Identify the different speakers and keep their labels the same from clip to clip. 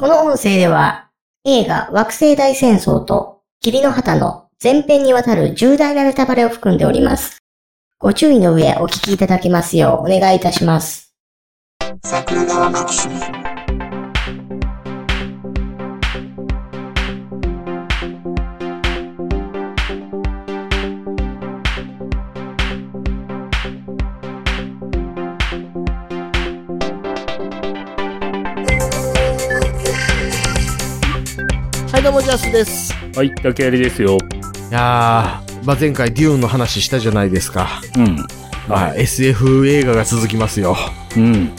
Speaker 1: この音声では、映画惑星大戦争と霧の旗の前編にわたる重大なネタバレを含んでおります。ご注意の上お聞きいただけますようお願いいたします。
Speaker 2: 桜川マキ
Speaker 3: はい、どうも、ジャスです。
Speaker 4: はい、竹槍ですよ。
Speaker 3: いやー、まあ、前回デューンの話したじゃないですか。
Speaker 4: うん。
Speaker 3: まあ、SF 映画が続きますよ。
Speaker 4: うん。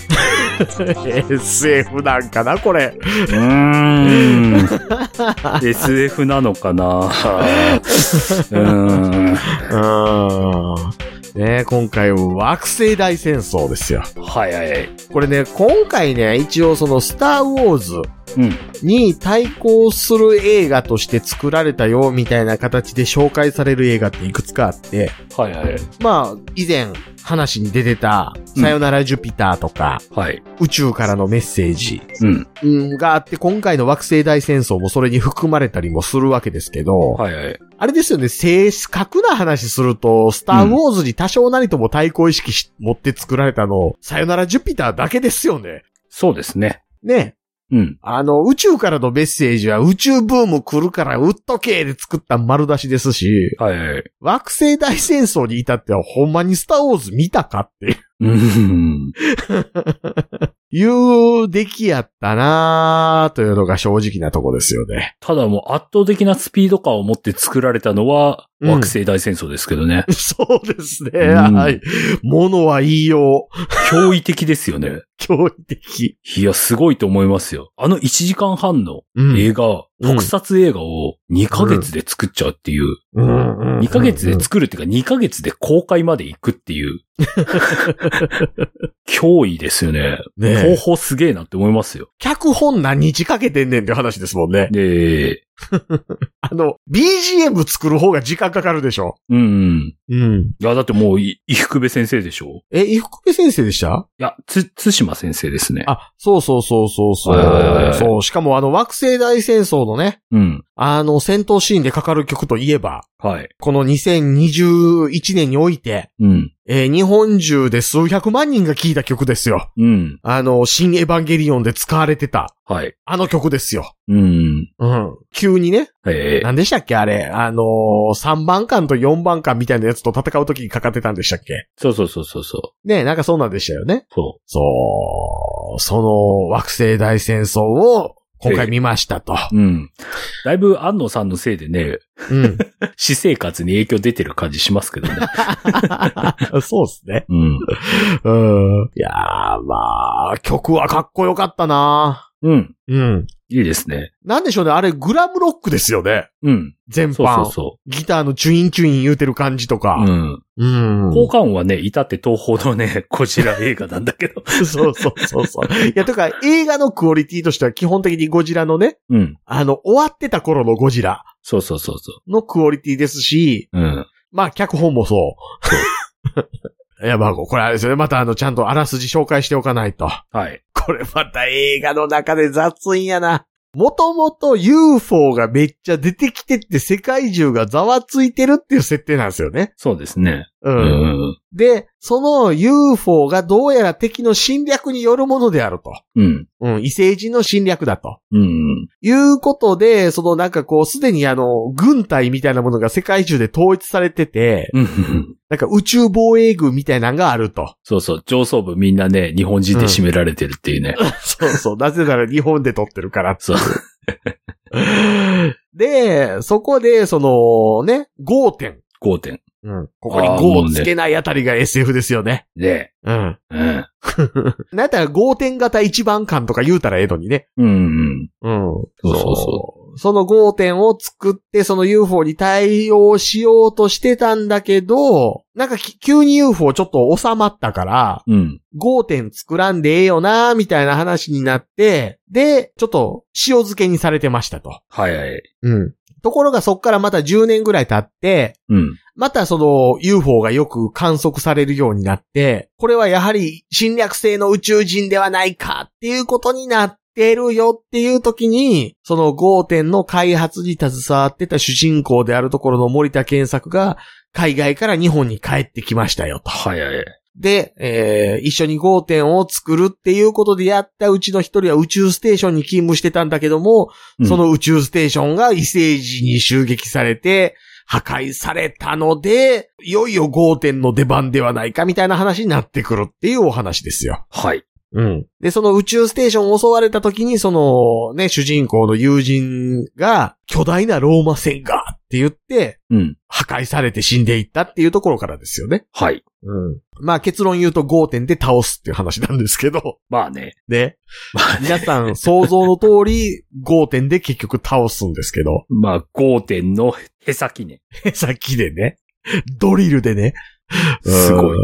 Speaker 3: SF なんかな、これ。
Speaker 4: うーん。SF なのかな うーん。
Speaker 3: うーん。ね今回は惑星大戦争ですよ。
Speaker 4: はいはい。
Speaker 3: これね、今回ね、一応そのスターウォーズ
Speaker 4: うん。
Speaker 3: に対抗する映画として作られたよ、みたいな形で紹介される映画っていくつかあって、
Speaker 4: はいはい。
Speaker 3: まあ、以前話に出てた、さよならジュピターとか、
Speaker 4: はい。
Speaker 3: 宇宙からのメッセージ、
Speaker 4: うん。
Speaker 3: うん、があって、今回の惑星大戦争もそれに含まれたりもするわけですけど、
Speaker 4: はいはい。
Speaker 3: あれですよね、正確な話すると、スターウォーズに多少なりとも対抗意識し、持って作られたの、さよならジュピターだけですよね。
Speaker 4: そうですね。
Speaker 3: ね。
Speaker 4: うん。
Speaker 3: あの、宇宙からのメッセージは宇宙ブーム来るから売っとけで作った丸出しですし、
Speaker 4: はいはい。
Speaker 3: 惑星大戦争に至ってはほんまにスターウォーズ見たかって
Speaker 4: うん。
Speaker 3: いう出来やったなーというのが正直なとこですよね。
Speaker 4: ただもう圧倒的なスピード感を持って作られたのは、惑星大戦争ですけどね。
Speaker 3: そうですね。
Speaker 4: うん。
Speaker 3: はい。ものは言いよう。
Speaker 4: 驚異的ですよね。
Speaker 3: 驚異的。
Speaker 4: いや、すごいと思いますよ。あの1時間半の映画、
Speaker 3: うん。
Speaker 4: 特撮映画を2ヶ月で作っちゃうっていう。
Speaker 3: うんうん
Speaker 4: 2ヶ月で作るっていうか、2ヶ月で公開まで行くっていう。脅威ですよね。
Speaker 3: ねえ
Speaker 4: 方法すげえなって思いますよ。
Speaker 3: 脚本何日かけてんねんって話ですもんね。
Speaker 4: で、
Speaker 3: あの、BGM 作る方が時間かかるでしょ？
Speaker 4: うん。
Speaker 3: うん。
Speaker 4: いや、だってもう、い伊福部先生でしょ？
Speaker 3: え、伊福部先生でした？
Speaker 4: いや、つ、津島先生ですね。
Speaker 3: あ、そうそうそうそうそう。そう、しかもあの惑星大戦争のね、
Speaker 4: うん。
Speaker 3: あの戦闘シーンでかかる曲といえば、
Speaker 4: はい。
Speaker 3: この2021年において、
Speaker 4: うん。
Speaker 3: えー日本中で数百万人が聴いた曲ですよ。
Speaker 4: うん。
Speaker 3: あの、新エヴァンゲリオンで使われてた、
Speaker 4: はい。
Speaker 3: あの曲ですよ。
Speaker 4: うん。
Speaker 3: うん。急にね、
Speaker 4: ええ
Speaker 3: 何でしたっけあれ、あのー、3番艦と4番艦みたいなやつと戦う時にかかってたんでしたっけ？
Speaker 4: そうそうそうそうそう。
Speaker 3: ねなんかそうなんでしたよね。
Speaker 4: そ
Speaker 3: そう、その惑星大戦争を今回見ましたと。
Speaker 4: う。うん。だいぶ安野さんのせいでね、
Speaker 3: うん。
Speaker 4: 私生活に影響出てる感じしますけどね。
Speaker 3: そうですね。
Speaker 4: うん。
Speaker 3: うん。いやー、まあ、曲はかっこよかったな
Speaker 4: うん。
Speaker 3: うん。
Speaker 4: いいですね。
Speaker 3: なんでしょうね、あれグラムロックですよね。
Speaker 4: うん。
Speaker 3: 全般。
Speaker 4: そうそうそ
Speaker 3: ギターのチュインチュイン言うてる感じと
Speaker 4: う。
Speaker 3: か。
Speaker 4: うん。
Speaker 3: うん。
Speaker 4: 効果音はね、至って東方のね、こちら映画なんだけど。
Speaker 3: そうそうそうそう。いや、とか、映画のクオリティとしては基本的にゴジラのね、
Speaker 4: うん。
Speaker 3: あの、終わってた頃のゴジラ
Speaker 4: そうそうそうそ
Speaker 3: のクオリティですし、
Speaker 4: う。うん。
Speaker 3: まあ、脚本もそう。いや、まあ、これあれですよね。またあの、ちゃんとあらすじ紹介しておかないと。
Speaker 4: はい。
Speaker 3: これまた映画の中で雑いんやな。もともと UFO がめっちゃ出てきてって世界中がざわついてるっていう設定なんですよね。
Speaker 4: そうですね。
Speaker 3: う。
Speaker 4: うんん。
Speaker 3: で、その UFO がどうやら敵の侵略によるものであると。
Speaker 4: うん。
Speaker 3: うん、異星人の侵略だと。
Speaker 4: うん。
Speaker 3: いうことで、そのなんかこう、すでにあの、軍隊みたいなものが世界中で統一されてて、
Speaker 4: うん。
Speaker 3: なんか宇宙防衛軍みたいなのがあると。
Speaker 4: そうそう。上層部みんなね、日本人で占められてるっていうね。
Speaker 3: そうそう。なぜなら日本で撮ってるから。
Speaker 4: そう。
Speaker 3: で、そこで、その、ね、5点。
Speaker 4: 5点。
Speaker 3: うん。ここに
Speaker 4: あーもうね
Speaker 3: 5つけないあたりが SF ですよね。
Speaker 4: で、
Speaker 3: うん。
Speaker 4: うん。
Speaker 3: なんやったら5点型一番感とか言うたらええのにね。
Speaker 4: うんうん。
Speaker 3: うん。
Speaker 4: そうそうそう
Speaker 3: その5点を作って、その UFO に対応しようとしてたんだけど、なんかき急に UFO ちょっと収まったから、
Speaker 4: うん。
Speaker 3: 5点作らんでええよな、みたいな話になって、で、ちょっと塩漬けにされてましたと。
Speaker 4: はいはい。
Speaker 3: うん。ところがそっからまた10年ぐらい経って、
Speaker 4: うん。
Speaker 3: またその UFO がよく観測されるようになって、これはやはり侵略性の宇宙人ではないかっていうことになっってるよっていう時に、その5点の開発に携わってた主人公であるところの森田健作が、海外から日本に帰ってきましたよと。
Speaker 4: はいはい。
Speaker 3: で、えー一緒に5点を作るっていうことでやったうちの一人は宇宙ステーションに勤務してたんだけども、
Speaker 4: うん
Speaker 3: その宇宙ステーションが異星人に襲撃されて、破壊されたので、いよいよ5点の出番ではないかみたいな話になってくるっていうお話ですよ。
Speaker 4: はい。
Speaker 3: うん。で、その宇宙ステーションを襲われた時に、そのね、主人公の友人が、巨大なローマ船がって言って、
Speaker 4: うん。
Speaker 3: 破壊されて死んでいったっていうところからですよね。
Speaker 4: はい。
Speaker 3: うん。まあ結論言うと5点で倒すっていう話なんですけど、
Speaker 4: まあね。
Speaker 3: ね。
Speaker 4: まあね。
Speaker 3: 皆さん想像の通り5点で結局倒すんですけど、
Speaker 4: まあ、5点のへさきね。
Speaker 3: さっきでね、ドリルでね。
Speaker 4: すごい。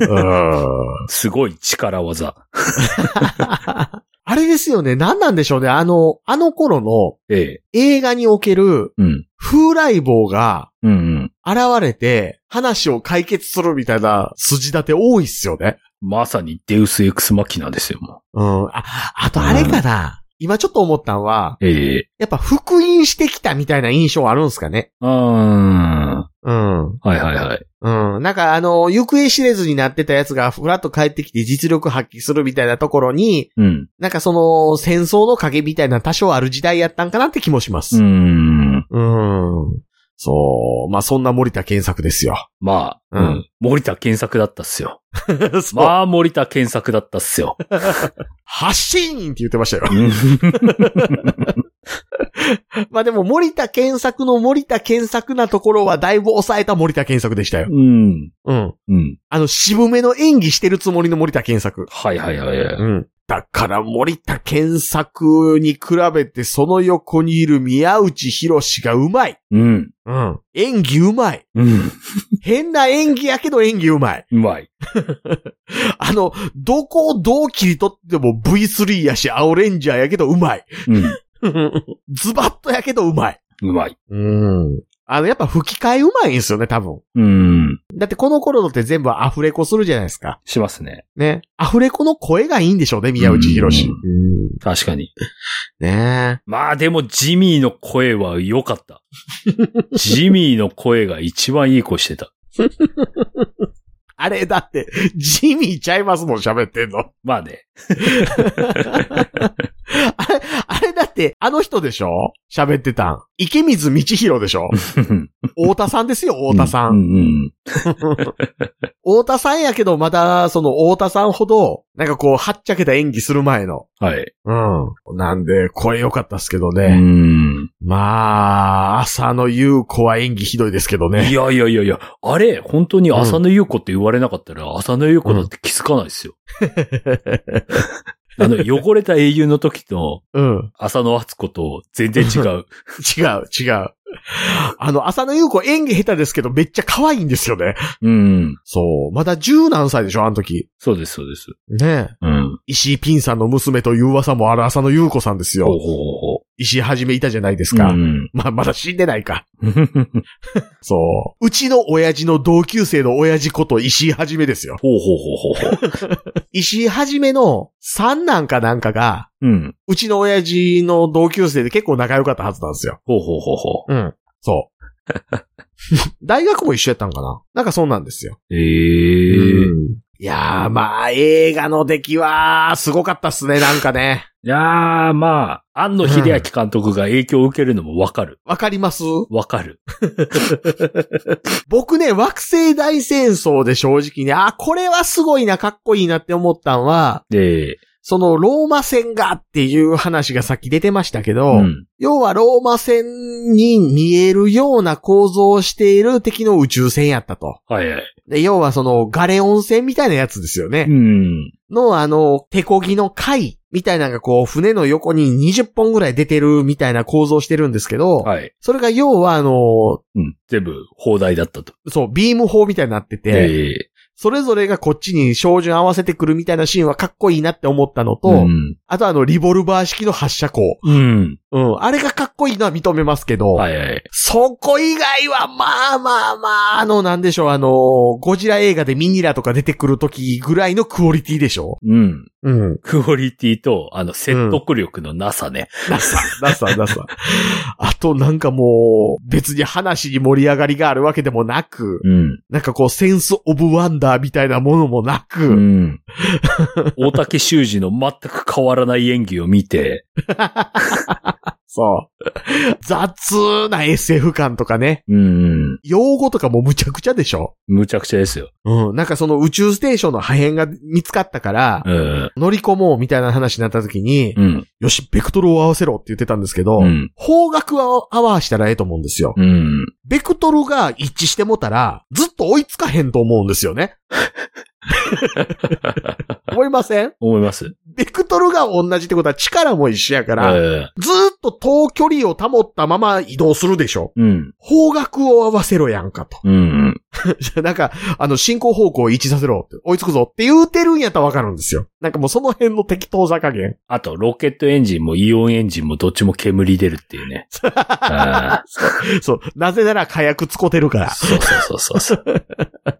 Speaker 3: うん。
Speaker 4: すごい力技。
Speaker 3: あれですよね、何なんでしょうね。あの、あの頃の
Speaker 4: ええ。
Speaker 3: 映画における
Speaker 4: うん。
Speaker 3: 風来坊が
Speaker 4: うんうん。
Speaker 3: 現れて話を解決するみたいな筋立て多いっすよね。
Speaker 4: まさにデウスエクスマキナですよ、も
Speaker 3: うん。あ、あとあれかな。今ちょっと思ったんは、
Speaker 4: う。ええ。
Speaker 3: やっぱ復員してきたみたいな印象あるんすかね。
Speaker 4: うーん。
Speaker 3: うん。
Speaker 4: はいはいはい。
Speaker 3: うん。なんかあの、行方知れずになってたやつがふらっと帰ってきて実力発揮するみたいなところに、
Speaker 4: うん。
Speaker 3: なんかその、戦争の影みたいな多少ある時代やったんかなって気もしま
Speaker 4: う
Speaker 3: す。
Speaker 4: ーん。
Speaker 3: うん。そう。まあそんな森田健作ですよ。
Speaker 4: まあ、
Speaker 3: う
Speaker 4: うんん。森田健作だったっすよ。まあ、森田健作だったっすよ。
Speaker 3: 発信って言ってましたよ。
Speaker 4: う ん
Speaker 3: まあでも森田健作の森田健作なところはだいぶ抑えた森田健作でしたよ。
Speaker 4: うん。
Speaker 3: うん。
Speaker 4: うん。
Speaker 3: あの、渋めの演技してるつもりの森田健作。
Speaker 4: はいはいはいはい。
Speaker 3: うん。だから森田健作に比べてその横にいる宮内博士がうまい。
Speaker 4: うん。
Speaker 3: うん。演技うまい。
Speaker 4: うん。
Speaker 3: 変な演技やけど演技うまい。
Speaker 4: うまい。
Speaker 3: あの、どこをどう切り取っても V3 やし、青レンジャーやけどうまい。
Speaker 4: うん。
Speaker 3: ズバッとやけどうまい。
Speaker 4: うまい。
Speaker 3: うん。あの、やっぱ吹き替えうまいんですよね、多分。
Speaker 4: うん。
Speaker 3: だってこの頃のって全部アフレコするじゃないですか。
Speaker 4: しますね。
Speaker 3: ね。アフレコの声がいいんでしょうね、宮内博士。
Speaker 4: う
Speaker 3: うん
Speaker 4: 確かに。
Speaker 3: ね
Speaker 4: まあでも、ジミーの声は良かった。ジミーの声が一番いい声してた。
Speaker 3: あれ、だって、ジミーちゃいますもん、喋ってんの。
Speaker 4: まあね。
Speaker 3: って、あの人でしょ？喋ってたん。池水道弘でしょ？太田さんですよ、太田さ。
Speaker 4: うんん
Speaker 3: 太田さんやけど、まだ、その太田さんほど、なんかこう、はっちゃけた演技する前の。
Speaker 4: うん。はい。
Speaker 3: うん。なんで、声良かったっすけど
Speaker 4: う
Speaker 3: ね。
Speaker 4: ん。
Speaker 3: まあ、浅野優子は演技ひどいですけど
Speaker 4: い
Speaker 3: ね。
Speaker 4: やいやいやいや、あれ、本当に浅野優子って言われなかったら、浅野優子だって気づかないですよ。あの、汚れた英雄の時と、
Speaker 3: うん。
Speaker 4: 浅野敦子と全然違う。
Speaker 3: 違う、違う。あの、浅野優子演技下手ですけど、めっちゃ可愛いんですよね。
Speaker 4: うん。
Speaker 3: そう。まだ十何歳でしょ、あの時。
Speaker 4: そうです、そうです。
Speaker 3: ねえ。
Speaker 4: うん。
Speaker 3: 石井ピンさんの娘という噂もある浅野優子さんですよ。
Speaker 4: ほうほうほうほ
Speaker 3: 石井はじめいたじゃないです
Speaker 4: う。
Speaker 3: か。
Speaker 4: うん。
Speaker 3: まあ、まだ死んでないか。そう。うちの親父の同級生の親父こと石井はじめですよ。
Speaker 4: ほうほうほうほうほう。
Speaker 3: 石井はじめの三男かなんかが、
Speaker 4: うん。
Speaker 3: うちの親父の同級生で結構仲良かったはずなんですよ。
Speaker 4: ほうほうほうほ
Speaker 3: うん。そう。大学も一緒やったんかななんかそうなんですよ。
Speaker 4: う。ええ
Speaker 3: うんいやー、まあ、映画の出来は、すごかったっすね、なんかね。
Speaker 4: いやー、まあ、安野秀明監督が影響を受けるのもわかる。
Speaker 3: わかります？
Speaker 4: わかる。
Speaker 3: 僕ね、惑星大戦争で正直ね、あ、これはすごいな、かっこいいなって思ったんは、
Speaker 4: で、
Speaker 3: そのローマ戦がっていう話がさっき出てましたけど、
Speaker 4: うん。
Speaker 3: 要はローマ戦に見えるような構造をしている敵の宇宙船やったと。
Speaker 4: はいはい。
Speaker 3: で、要はそのガレオン船みたいなやつですよね。
Speaker 4: うん。
Speaker 3: のあの、手漕ぎの貝みたいなのがこう、船の横に20本ぐらい出てるみたいな構造してるんですけど、
Speaker 4: はい。
Speaker 3: それが要はあの、
Speaker 4: うん。全部、放題だったと。
Speaker 3: そう、ビーム砲みたいになってて、
Speaker 4: ええ
Speaker 3: それぞれがこっちに照準合わせてくるみたいなシーンはかっこいいなって思ったのと、
Speaker 4: うん。
Speaker 3: あとあの、リボルバー式の発射口。
Speaker 4: うん。
Speaker 3: うん。あれがかっこいいのは認めますけど、
Speaker 4: はいはい。
Speaker 3: そこ以外は、まあまあまあ、あの、なんでしょう、あの、ゴジラ映画でミニラとか出てくる時ぐらいのクオリティでしょ？
Speaker 4: うん。
Speaker 3: うん。
Speaker 4: クオリティと、あの、説得力のなさね。
Speaker 3: なさ、なさ、なさ。あとなんかもう、別に話に盛り上がりがあるわけでもなく、
Speaker 4: うん。
Speaker 3: なんかこう、センスオブワンダーみたいなものもなく、
Speaker 4: うん。大竹修二の全く変わらない演技を見て、
Speaker 3: そう。雑な SF 感とかね。
Speaker 4: うん。
Speaker 3: 用語とかもむちゃくちゃでしょ
Speaker 4: むちゃくちゃですよ。
Speaker 3: うん。なんかその宇宙ステーションの破片が見つかったから、
Speaker 4: うん。
Speaker 3: 乗り込もうみたいな話になった時に、
Speaker 4: うん。
Speaker 3: よし、ベクトルを合わせろって言ってたんですけど、
Speaker 4: うん。
Speaker 3: 方角は合わしたらええと思うんですよ。
Speaker 4: うん。
Speaker 3: ベクトルが一致してもたら、ずっと追いつかへんと思うんですよね。思いません？
Speaker 4: 思います。
Speaker 3: ベクトルが同じってことは力も一緒やから、
Speaker 4: え
Speaker 3: ずーっと遠距離を保ったまま移動するでしょ。
Speaker 4: えうん。
Speaker 3: 方角を合わせろやんかと。
Speaker 4: うん。
Speaker 3: なんか、あの、進行方向を一致させろって、追いつくぞって言うてるんやったらわかるんですよ。なんかもうその辺の適当さ加減。
Speaker 4: あと、ロケットエンジンもイオンエンジンもどっちも煙出るっていうね。あ
Speaker 3: そう。なぜなら火薬使ってるから
Speaker 4: ー。そうそうそうそう。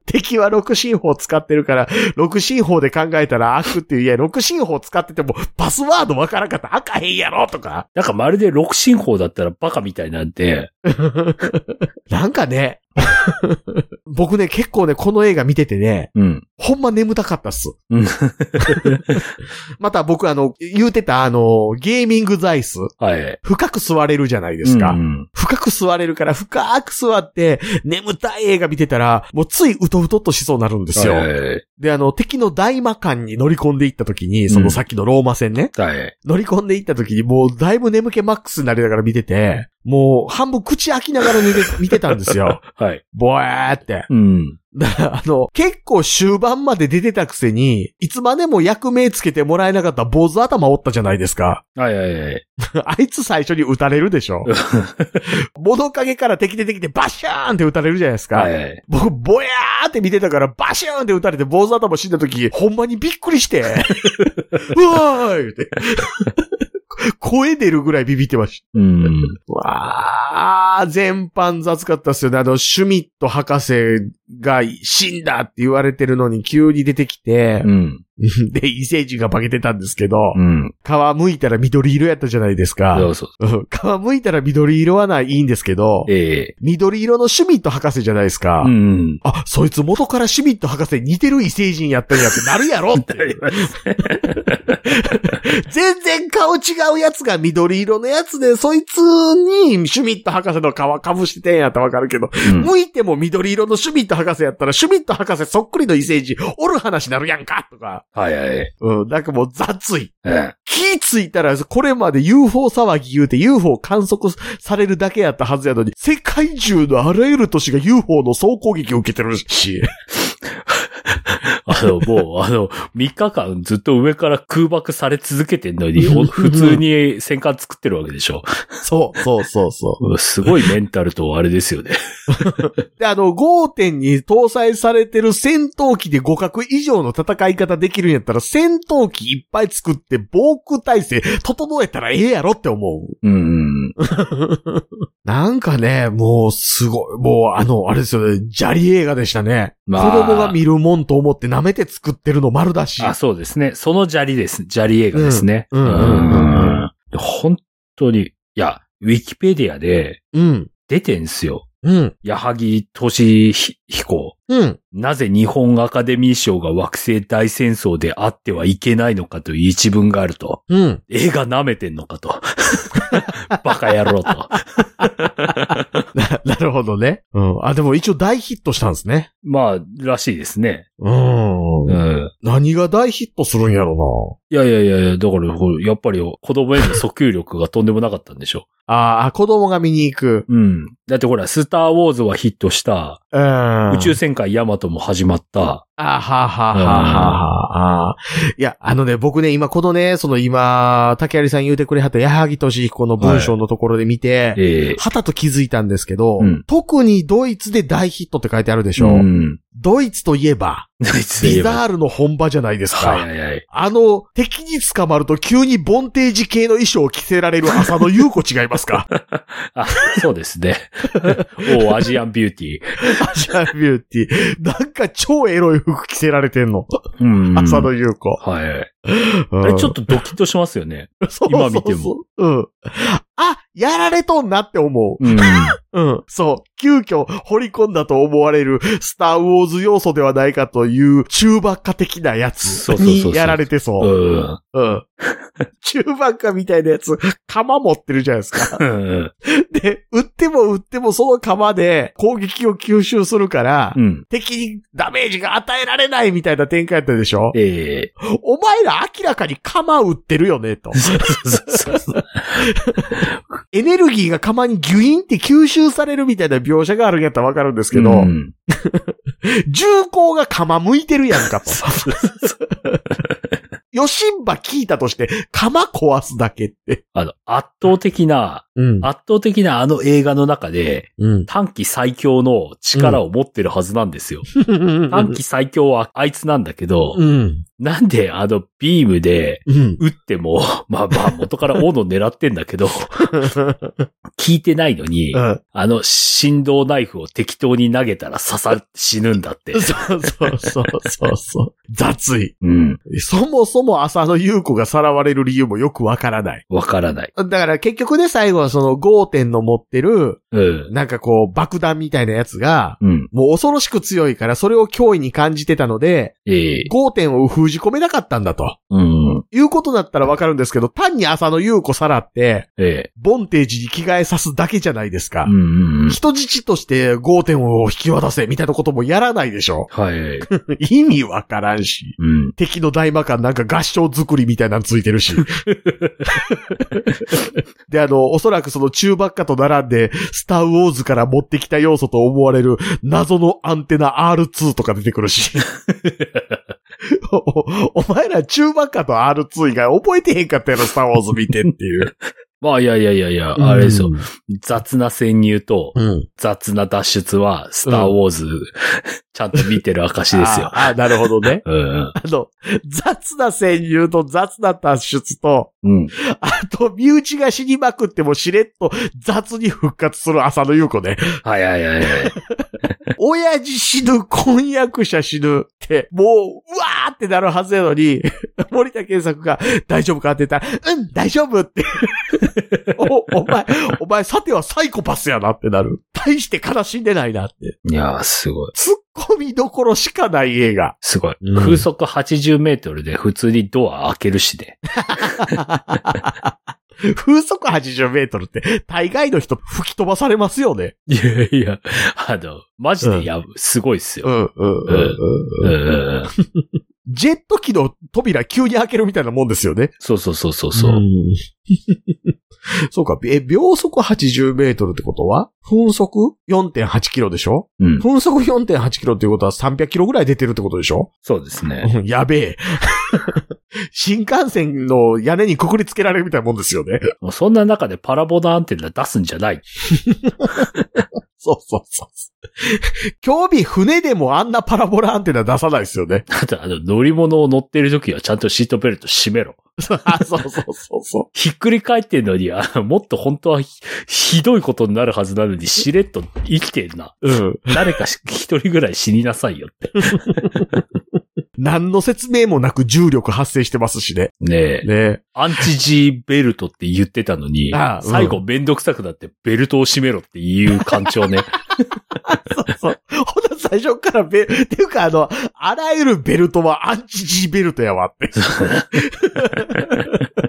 Speaker 3: 敵は六進法使ってるから、六進法で考えたら悪っていう、いや、六進法使ってても、パスワードわからんかったら赤へんやろとか。
Speaker 4: なんかまるで六進法だったらバカみたいなんで、
Speaker 3: なんかね、僕ね、結構ね、この映画見ててね、
Speaker 4: うん。
Speaker 3: ほんま眠たかったっす。
Speaker 4: うん
Speaker 3: また僕あの、言うてたあの、ゲーミング座椅子、
Speaker 4: はい。
Speaker 3: 深く座れるじゃないですか。
Speaker 4: うん
Speaker 3: 深く座れるから深く座って、眠たい映画見てたら、もうついうとうとっとしそうになるんですよ。
Speaker 4: はい。
Speaker 3: で、あの、敵の大魔艦に乗り込んでいった時に、そのさっきのローマ戦ね、
Speaker 4: はい。
Speaker 3: 乗り込んでいった時にもうだいぶ眠気マックスになりながら見てて、もう半分口開きながら見て見てたんですよ。
Speaker 4: はい。
Speaker 3: ぼえーって。
Speaker 4: うん。
Speaker 3: だから、あの、結構終盤まで出てたくせに、いつまでも役名つけてもらえなかった坊主頭おったじゃないですか。
Speaker 4: はいはいはい。
Speaker 3: あいつ最初に撃たれるでしょ。物陰から敵出てきてバシャーンって撃たれるじゃないですか。
Speaker 4: はいはい。
Speaker 3: 僕、ぼやーって見てたから、バシューンって撃たれて、坊主頭死んだ時、ほんまにびっくりして、うわー言うて。声出るぐらいビビってました。
Speaker 4: うん。
Speaker 3: わあ、全般雑かったっすよね。あの、シュミット博士が死んだって言われてるのに急に出てきて
Speaker 4: う、ん。
Speaker 3: で、異星人が化けてたんですけど、
Speaker 4: うん。
Speaker 3: 皮むいたら緑色やったじゃないですか。
Speaker 4: そうそう。
Speaker 3: うん皮むいたら緑色はないいいんですけど、
Speaker 4: ええ。
Speaker 3: 緑色のシュミット博士じゃないですか。
Speaker 4: うん。
Speaker 3: あ、そいつ元からシュミット博士に似てる異星人やったんやってなるやろって。全然顔違うやつが緑色のやつで、そいつにシュミット博士の皮かぶしててんやったらわかるけど、
Speaker 4: うん
Speaker 3: 向いても緑色のシュミット博士やったら、シュミット博士そっくりの異星人おる話になるやんかとか。
Speaker 4: はいはい。
Speaker 3: うん、なんかもう雑い。
Speaker 4: ええ。
Speaker 3: 気ついたら、これまで UFO 騒ぎ言うて UFO 観測されるだけやったはずやのに、世界中のあらゆる都市が UFO の総攻撃を受けてるし。
Speaker 4: あの、もう、あの、3日間ずっと上から空爆され続けてんのに、お 普通に戦艦作ってるわけでしょ。
Speaker 3: そう、そうそうそう。
Speaker 4: すごいメンタルとあれですよね。
Speaker 3: で、あの、5点に搭載されてる戦闘機で互角以上の戦い方できるんやったら、戦闘機いっぱい作って防空体制整えたらええやろって思う。
Speaker 4: うん。
Speaker 3: なんかね、もうすごい、もうあの、あれですよね、砂利映画でしたね。
Speaker 4: まあ
Speaker 3: 子供が見るもんと思って舐めて作ってるの丸だし。
Speaker 4: あ、そうですね。その砂利です。砂利映画ですね。
Speaker 3: うんうんうん
Speaker 4: うん本当に、いや、ウィキペディアで
Speaker 3: うん。
Speaker 4: 出てんすよ。
Speaker 3: うん。
Speaker 4: 矢作俊彦。
Speaker 3: うん。
Speaker 4: なぜ日本アカデミー賞が惑星大戦争であってはいけないのかという一文があると。
Speaker 3: うん。
Speaker 4: 映画舐めてんのかと。バカ野郎と。
Speaker 3: な、なるほどね。うん。あ、でも一応大ヒットしたんですね。
Speaker 4: まあ、らしいですね。
Speaker 3: うん。
Speaker 4: うん。
Speaker 3: 何が大ヒットするんやろ
Speaker 4: いやいやいやいや、だから、やっぱり子供への訴求力がとんでもなかったんでしょ。
Speaker 3: な。ああ、子供が見に行く。
Speaker 4: うん。だってほら、スターウォーズはヒットした、
Speaker 3: うん。
Speaker 4: 宇宙戦艦ヤマトも始まった、
Speaker 3: あはははははあ。いや、あのね、僕ね、今このね、その今、竹有さん言うてくれはった矢作俊彦の文章のところで見て、
Speaker 4: ええ
Speaker 3: はたと気づいたんですけど、
Speaker 4: うん
Speaker 3: 特にドイツで大ヒットって書いてあるでしょ、
Speaker 4: うん。
Speaker 3: ドイツといえば、ビザールの本場じゃないですか。
Speaker 4: はいはいはい。
Speaker 3: あの、敵に捕まると急にボンテージ系の衣装を着せられる浅野優子違いますか？
Speaker 4: あ、そうですね。おーアジアンビューティー。
Speaker 3: アジアンビューティー。なんか超エロい服着せられてんの。
Speaker 4: うん。
Speaker 3: 浅野優子。
Speaker 4: はい。
Speaker 3: うん
Speaker 4: あれちょっとドキッとしますよね。
Speaker 3: そう
Speaker 4: 今見ても
Speaker 3: そうん。あ、やられとんなって思
Speaker 4: うん。
Speaker 3: う。うん。そう。急遽掘り込んだと思われるスターウォーズ要素ではないかという中ばっか的なやつにやられてそう。
Speaker 4: うん。
Speaker 3: うん。中ばっかみたいなやつ、釜持ってるじゃないですか。
Speaker 4: うん。
Speaker 3: で、撃っても撃ってもその釜で攻撃を吸収するから、
Speaker 4: うん。
Speaker 3: 敵にダメージが与えられないみたいな展開やったでしょ
Speaker 4: ええ
Speaker 3: お前ら明らかに釜撃ってるよね、と。エネルギーが釜にギュインって吸収されるみたいな描写があるんやったらわかるんですけど、
Speaker 4: うん。
Speaker 3: 銃口が釜向いてるやんかと。ヨシンバ聞いたとして、釜壊すだけって。
Speaker 4: あの、圧倒的な、
Speaker 3: うん。
Speaker 4: 圧倒的なあの映画の中で、
Speaker 3: うん。
Speaker 4: 短期最強の力を持ってるはずなんですよ。短期最強はあいつなんだけど、
Speaker 3: うん。
Speaker 4: なんであのビームで
Speaker 3: うん。
Speaker 4: 撃っても、まあまあ元から斧狙ってんだけど、効いてないのに、
Speaker 3: うん
Speaker 4: あの振動ナイフを適当に投げたら刺さ死ぬんだって。
Speaker 3: そうそうそうそうそう。雑い。
Speaker 4: うん。
Speaker 3: そもそも浅野優子がさらわれる理由もよくわからない。
Speaker 4: わからない。
Speaker 3: だから結局ね、最後はそのゴーテンの持ってる、
Speaker 4: うん。
Speaker 3: なんかこう爆弾みたいなやつが、
Speaker 4: うん。
Speaker 3: もう恐ろしく強いからそれを脅威に感じてたので、
Speaker 4: ええ
Speaker 3: ゴーテンを封じ込めなかったんだと。
Speaker 4: うん。
Speaker 3: いうことだったらわかるんですけど、単に浅野優子さらって、
Speaker 4: ええ
Speaker 3: ボンテージに着替えさすだけじゃないですか
Speaker 4: うん。うんうん。
Speaker 3: 人質としてゴーテンを引き渡せみたいなこともやらないでしょ。
Speaker 4: はい。
Speaker 3: 意味わからんし。
Speaker 4: うん。
Speaker 3: 敵の大魔漢なんか合唱作りみたいなのついてるし。で、あの、おそらくその中ばっかと並んで、スターウォーズから持ってきた要素と思われる謎のアンテナ R2 とか出てくるし。おお前ら中ばっかと R2 以外覚えてへんかったやろ、スターウォーズ見てっていう。
Speaker 4: まあ、いやいやいやいや、あれですよ。雑な潜入と
Speaker 3: うん。
Speaker 4: 雑な脱出は、スターウォーズ、ちゃんと見てる証ですよ。
Speaker 3: ああ、なるほどね。
Speaker 4: うん。
Speaker 3: あの、雑な潜入と雑な脱出と、
Speaker 4: うん。
Speaker 3: あと、身内が死にまくってもしれっと雑に復活する浅野優子ね。
Speaker 4: はいはいはいはい。
Speaker 3: 親父死ぬ、婚約者死ぬって、もう、うわーってなるはずやのに、森田健作が大丈夫かって言ったら、うん、大丈夫って。お、お前、お前、さてはサイコパスやなってなる。大して悲しんでないなって。
Speaker 4: いやー、すごい。
Speaker 3: 突っ込みどころしかない映画。
Speaker 4: すごい。
Speaker 3: うん
Speaker 4: 風速80メートルで普通にドア開けるしね。
Speaker 3: 風速80メートルって、大概の人吹き飛ばされますよね。
Speaker 4: いやいや、あの、マジでや、すごいっすよ。
Speaker 3: ん、うん、
Speaker 4: うんうんうん。
Speaker 3: ジェット機の扉急に開けるみたいなもんですよね。
Speaker 4: そうそうそうそうそう。
Speaker 3: ん そうか、え、秒速80メートルってことは風速4.8キロでしょ？
Speaker 4: うん。
Speaker 3: 風速4.8キロっていうことは300キロぐらい出てるってことでしょ？
Speaker 4: そうですね。
Speaker 3: うんやべえ。新幹線の屋根にくくりつけられるみたいなもんですよね。
Speaker 4: もうそんな中でパラボナアンテナ出すんじゃない。
Speaker 3: そうそうそう。興味船でもあんなパラボラアンテナ出さないですよね。
Speaker 4: あと、あの、乗り物を乗ってる時はちゃんとシートベルト締めろ。
Speaker 3: あそうそうそうそ
Speaker 4: ひっくり返ってんのに、あのもっと本当はひひどいことになるはずなのに、しれっと生きてんな。
Speaker 3: う。うん。
Speaker 4: 誰かし一人ぐらい死になさいよって。
Speaker 3: 何の説明もなく重力発生してますしね。
Speaker 4: ねえ。
Speaker 3: ね
Speaker 4: アンチ G ベルトって言ってたのに、
Speaker 3: ああうん
Speaker 4: 最後めんどくさくなってベルトを締めろっていう感情ね。
Speaker 3: そうそう。ほな最初からベ、っていうかあの、あらゆるベルトはアンチ G ベルトやわって。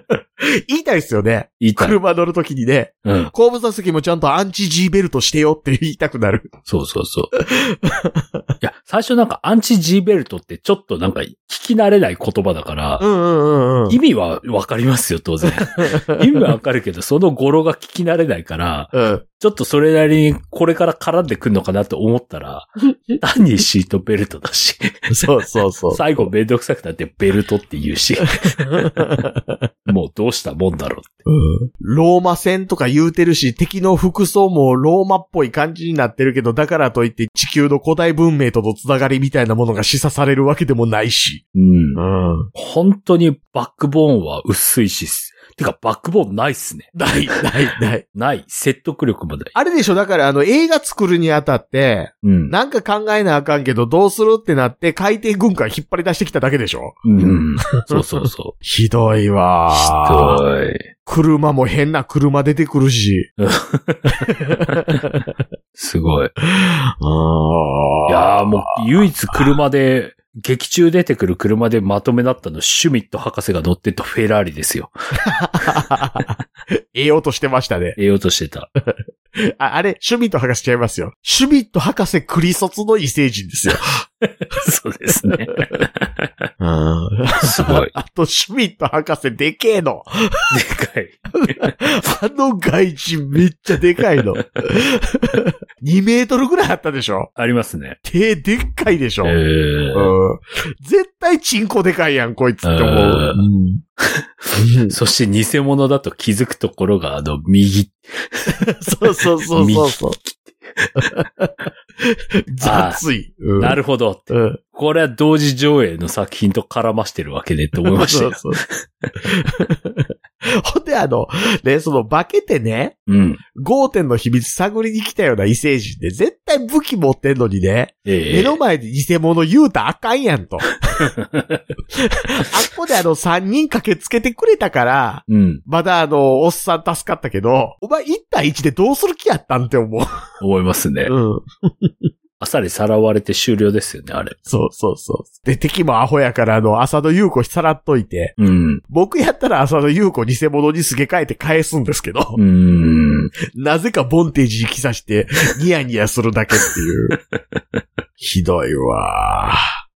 Speaker 3: 言いたいですよね。
Speaker 4: 言いたい。
Speaker 3: 車乗るときにね、
Speaker 4: うん。
Speaker 3: 後部座席もちゃんとアンチ G ベルトしてよって言いたくなる。
Speaker 4: そうそうそう。いや、最初なんかアンチ G ベルトってちょっとなんか聞き慣れない言葉だから、
Speaker 3: んうんうん
Speaker 4: 意味はわかりますよ、当然。意味はわかるけど、その語呂が聞き慣れないから、
Speaker 3: うん。
Speaker 4: ちちょっとそれなりにこれから絡んでくんのかなと思ったら、単にシートベルトだし、
Speaker 3: そうそうそう。
Speaker 4: 最後めんどくさくなってベルトって言うし、もうどうしたもんだろうって。
Speaker 3: うんローマ戦とか言うてるし、敵の服装もローマっぽい感じになってるけど、だからといって地球の古代文明とのつながりみたいなものが示唆されるわけでもないし。
Speaker 4: うん。
Speaker 3: うん。
Speaker 4: 本当にバックボーンは薄いし、てかバックボーンないっすね。
Speaker 3: ない、ない、ない。
Speaker 4: ない。説得力もない。
Speaker 3: あれでしょ？だからあの映画作るにあたって、
Speaker 4: うん。
Speaker 3: なんか考えなあかんけどどうするってなって海底軍艦引っ張り出してきただけでしょ？
Speaker 4: うん。そうそうそ
Speaker 3: ひどいわ。
Speaker 4: ひどい。
Speaker 3: 車も変な車出てくるし。
Speaker 4: すごい。い
Speaker 3: い
Speaker 4: やーもう唯一車で、劇中出てくる車でまとめだったのシュミット博士が乗ってたフェラーリですよ。
Speaker 3: ええ音してましたね。
Speaker 4: 得ようとしてた。
Speaker 3: ああれ、シュミット博士ちゃいますよ。シュミット博士クリ卒の異星人ですよ。
Speaker 4: そうですね。
Speaker 3: うん
Speaker 4: すごい。
Speaker 3: あと、シュミット博士でけえの。
Speaker 4: でかい。
Speaker 3: あの外人めっちゃでかいの。2メートルぐらいあったでしょ？
Speaker 4: ありますね。
Speaker 3: 手でっかいでしょ、
Speaker 4: えー
Speaker 3: うん、絶対チンコでかいやん、こいつって思う。
Speaker 4: そして偽物だと気づくところが、あの、右。
Speaker 3: そうそうそうそうそう。雑い。うん
Speaker 4: なるほど。
Speaker 3: うん
Speaker 4: これは同時上映の作品と絡ましてるわけでって思いましたよ。
Speaker 3: そうそう ほんであの、ね、その化けてね、
Speaker 4: うん。
Speaker 3: ゴーテンの秘密探りに来たような異星人で絶対武器持ってんのにね、
Speaker 4: ええ
Speaker 3: 目の前で偽物言うたらあかんやんと。あっこであの3人駆けつけてくれたから、
Speaker 4: うん。
Speaker 3: まだあの、おっさん助かったけど、お前1対1でどうする気やったんって思う。
Speaker 4: 思いますね。
Speaker 3: うん。
Speaker 4: あっさらわれて終了ですよね、あれ。
Speaker 3: そうそうそう。で、敵もアホやからあの、浅野優子さらっといて、
Speaker 4: うん。
Speaker 3: 僕やったら浅野優子偽物にすげ替えて返すんですけど、
Speaker 4: うーん。
Speaker 3: なぜかボンテージに着さして、ニヤニヤするだけっていう。ひどいわ。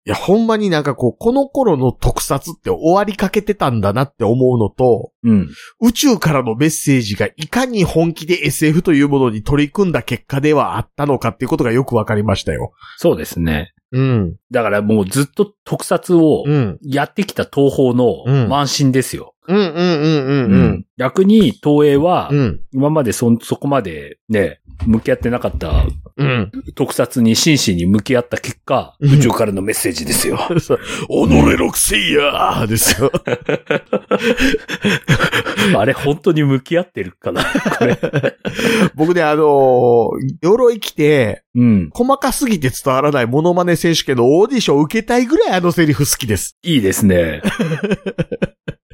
Speaker 3: いや、ほんまになんかこう、この頃の特撮って終わりかけてたんだなって思うのと、
Speaker 4: うん。
Speaker 3: 宇宙からのメッセージがいかに本気で SF というものに取り組んだ結果ではあったのかっていうことがよくわかりましたよ。
Speaker 4: そうですね。
Speaker 3: うん。
Speaker 4: だからもうずっと特撮を
Speaker 3: うん。
Speaker 4: やってきた東宝の
Speaker 3: うん
Speaker 4: 慢心ですよ。
Speaker 3: うんうんうんうんうん。
Speaker 4: 逆に東映は
Speaker 3: うん。
Speaker 4: 今までそ、そこまでね、向き合ってなかった
Speaker 3: うん。
Speaker 4: 特撮に真摯に向き合った結果、
Speaker 3: うん
Speaker 4: 宇宙からのメッセージですよ。
Speaker 3: そ う己のくせいやーですよ。
Speaker 4: あれ本当に向き合ってるかなこれ。
Speaker 3: 僕ね、あのー鎧着て、
Speaker 4: うん。
Speaker 3: 細かすぎて伝わらないモノマネ選手権のオーディションを受けたいぐらいあのセリフ好きです。
Speaker 4: いいですね。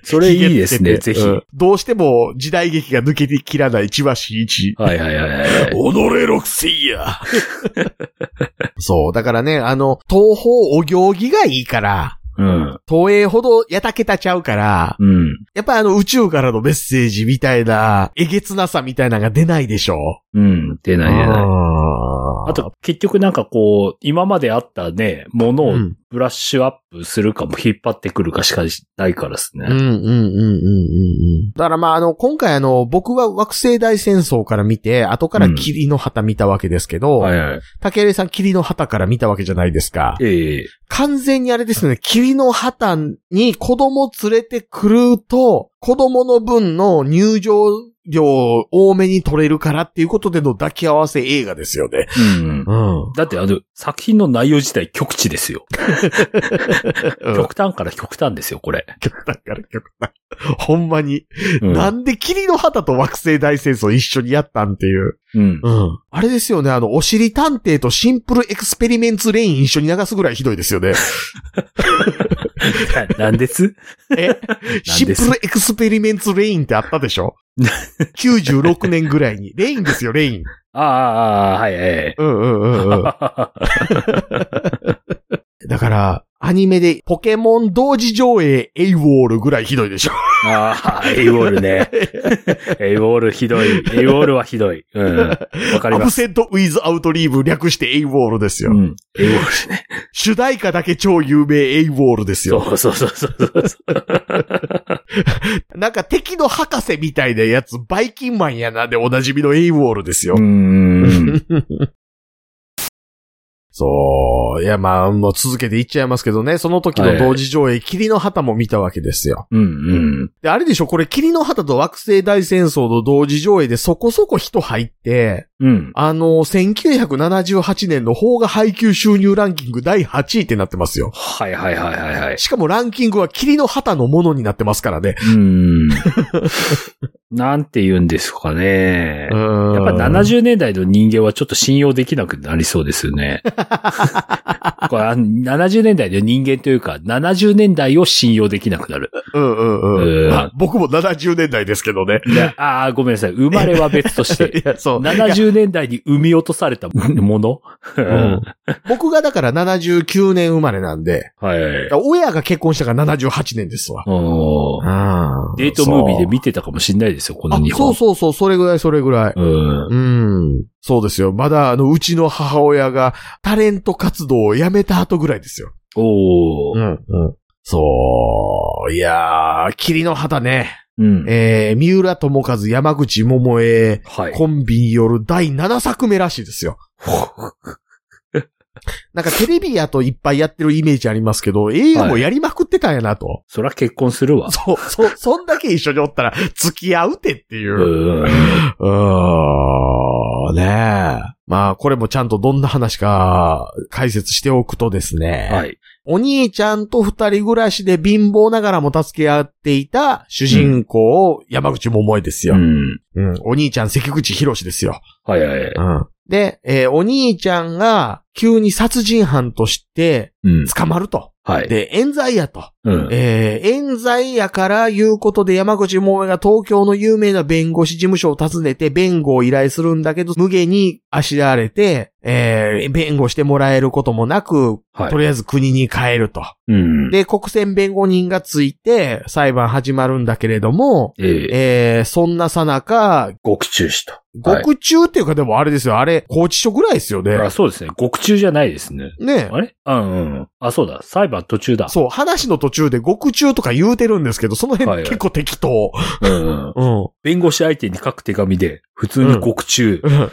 Speaker 4: それいいですね、ぜひ。
Speaker 3: うんどうしても時代劇が抜けてきらない千葉真一。
Speaker 4: はいはいはいはい。
Speaker 3: 己のくせいや。そう、だからね、あの、東方お行儀がいいから、
Speaker 4: うん。
Speaker 3: 東映ほどやたけたちゃうから、
Speaker 4: うん。
Speaker 3: やっぱあの宇宙からのメッセージみたいな、えげつなさみたいなのが出ないでしょ。
Speaker 4: うん。出ない出ない。
Speaker 3: あ
Speaker 4: あと、結局なんかこう、今まであったね、ものを
Speaker 3: うん
Speaker 4: ブラッシュアップするかも引っ張ってくるかしかないからですね。
Speaker 3: うんうんうんうんうんうん。だからまああの、今回あの、僕は惑星大戦争から見て、後から霧の旗見たわけですけど、
Speaker 4: はいはい。
Speaker 3: 竹入さん霧の旗から見たわけじゃないですか。
Speaker 4: ええ
Speaker 3: 完全にあれですね、霧の旗に子供連れてくると、子供の分の入場料を多めに取れるからっていうことでの抱き合わせ映画ですよね。
Speaker 4: うん。
Speaker 3: うん。
Speaker 4: だってあの、作品の内容自体極地ですよ。極端から極端ですよ、これ。
Speaker 3: 極端から極端。ほんまに。
Speaker 4: うん。
Speaker 3: なんで霧の旗と惑星大戦争一緒にやったんっていう。
Speaker 4: うん。
Speaker 3: うん。あれですよね、あの、お尻探偵と Serial Experiments Lain 一緒に流すぐらいひどいですよね。
Speaker 4: なんです？
Speaker 3: え？ Serial Experiments Lain ってあったでしょ ?96 年ぐらいに。レインですよ、レイン。
Speaker 4: ああ、ああ、はいはい。
Speaker 3: うんうんうんうん。だから、アニメでポケモン同時上映 AWOL ぐらいひどいでしょ。
Speaker 4: ああ、 AWOL ね。AWOL ひどい。 AWOL はひどい。うん。わかります。
Speaker 3: Absent Without Leave 略して AWOL ですよ。
Speaker 4: うん。 AWOL ね。
Speaker 3: 主題歌だけ超有名 AWOL ですよ。
Speaker 4: そうそうそうそうそう。
Speaker 3: なんか敵の博士みたいなやつ、バイキンマンやなでおなじみの AWOL ですよ。
Speaker 4: うーん。
Speaker 3: そう。いや、まあ、もう続けていっちゃいますけどね。その時の同時上映、霧の旗も見たわけですよ。
Speaker 4: うんうん。
Speaker 3: で、あれでしょこれ、霧の旗と惑星大戦争の同時上映でそこそこ人入って、
Speaker 4: うん。
Speaker 3: あの、1978年の邦画配給収入ランキング第8位ってなってますよ。
Speaker 4: はいはいはいはいはい。
Speaker 3: しかもランキングは霧の旗のものになってますからね。
Speaker 4: うーん。なんて言うんですかね。
Speaker 3: や
Speaker 4: やっぱ70年代の人間はちょっと信用できなくなりそうですよね。これあ70年代の人間というか、70年代を信用できなくなる。
Speaker 3: うんうんう。
Speaker 4: うんん
Speaker 3: まあ、僕も70年代ですけどね。
Speaker 4: いやああ、ごめんなさい。生まれは別として。
Speaker 3: いや、そう。
Speaker 4: 70年代に生み落とされたもの、
Speaker 3: うん僕がだから79年生まれなんで、
Speaker 4: はい。
Speaker 3: 親が結婚したから78年ですわ。
Speaker 4: おー
Speaker 3: うん
Speaker 4: デートムービーで見てたかもしれないですよ、この
Speaker 3: あ
Speaker 4: 日本。
Speaker 3: そうそうそう、それぐらいそれぐらい。
Speaker 4: うん。
Speaker 3: うん。そうですよ。まだ、あの、うちの母親がタレント活動を辞めた後ぐらいですよ。
Speaker 4: おー。
Speaker 3: ん、うん。そう。いやー、霧の旗ね。
Speaker 4: うん。
Speaker 3: えー、三浦智和、山口百恵、
Speaker 4: はい。
Speaker 3: コンビによる第7作目らしいですよ。なんかテレビやといっぱいやってるイメージありますけど、映画もやりまくってたんやなと。
Speaker 4: そら結婚するわ。
Speaker 3: そう、そ、そんだけ一緒におったら付き合うてっていうう。
Speaker 4: ん。
Speaker 3: うーん、ねえ。まあ、これもちゃんとどんな話か解説しておくとですね。
Speaker 4: はい。
Speaker 3: お兄ちゃんと二人暮らしで貧乏ながらも助け合っていた主人公、山口百恵ですよ。
Speaker 4: うん。
Speaker 3: うん。お兄ちゃん関口博ですよ。
Speaker 4: はいはい。
Speaker 3: うん。で、えーお兄ちゃんが急に殺人犯として
Speaker 4: うん。
Speaker 3: 捕まると。
Speaker 4: はい。
Speaker 3: で、冤罪やと。
Speaker 4: うん。
Speaker 3: えー冤罪やからいうことで山口百恵が東京の有名な弁護士事務所を訪ねて弁護を依頼するんだけど、無限にあしらわれて、えー弁護してもらえることもなく、
Speaker 4: はい
Speaker 3: とりあえず国に帰ると。
Speaker 4: うん。
Speaker 3: で、国選弁護人がついて裁判始まるんだけれども、
Speaker 4: ええ。
Speaker 3: えーそんなさなか、
Speaker 4: 獄中死と。はい
Speaker 3: 獄中っていうかでもあれですよ、あれ、拘置所ぐらいですよね。
Speaker 4: あ、そうですね。獄中じゃないですね。
Speaker 3: ね
Speaker 4: あれ？うんうん。あ、そうだ。裁判途中だ。
Speaker 3: そう、話の途中で獄中とか言うてるんですけど、その
Speaker 4: はいはい
Speaker 3: 辺結構適当。
Speaker 4: うんうん。
Speaker 3: うん。
Speaker 4: 弁護士相手に書く手紙で、普通に獄中。
Speaker 3: うん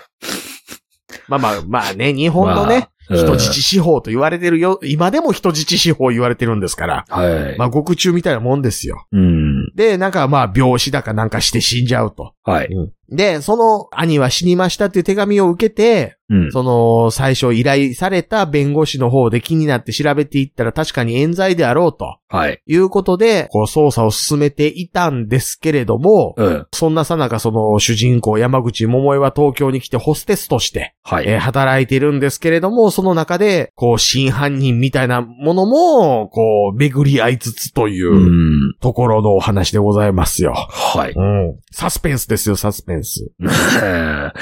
Speaker 3: まあまあ、まあね、日本のね、
Speaker 4: まあ
Speaker 3: 人質司法と言われてるよ、今でも人質司法言われてるんですから、
Speaker 4: はい。
Speaker 3: まあ、獄中みたいなもんですよ。
Speaker 4: うん。
Speaker 3: で、なんかまあ、病死だかなんかして死んじゃうと。
Speaker 4: はい。
Speaker 3: で、その兄は死にましたっていう手紙を受けて、
Speaker 4: うん。
Speaker 3: その、最初依頼された弁護士の方で気になって調べていったら確かに冤罪であろうと。
Speaker 4: はい。
Speaker 3: いうことで、こう、捜査を進めていたんですけれども、
Speaker 4: うん。
Speaker 3: そんなさなかその主人公山口百恵は東京に来てホステスとして、
Speaker 4: はい。
Speaker 3: えー働いているんですけれども、その中で、こう、真犯人みたいなものも、こう、巡り合いつつといううんところのお話でございますよ。
Speaker 4: はい。
Speaker 3: うん。サスペンスですよ、サスペンス。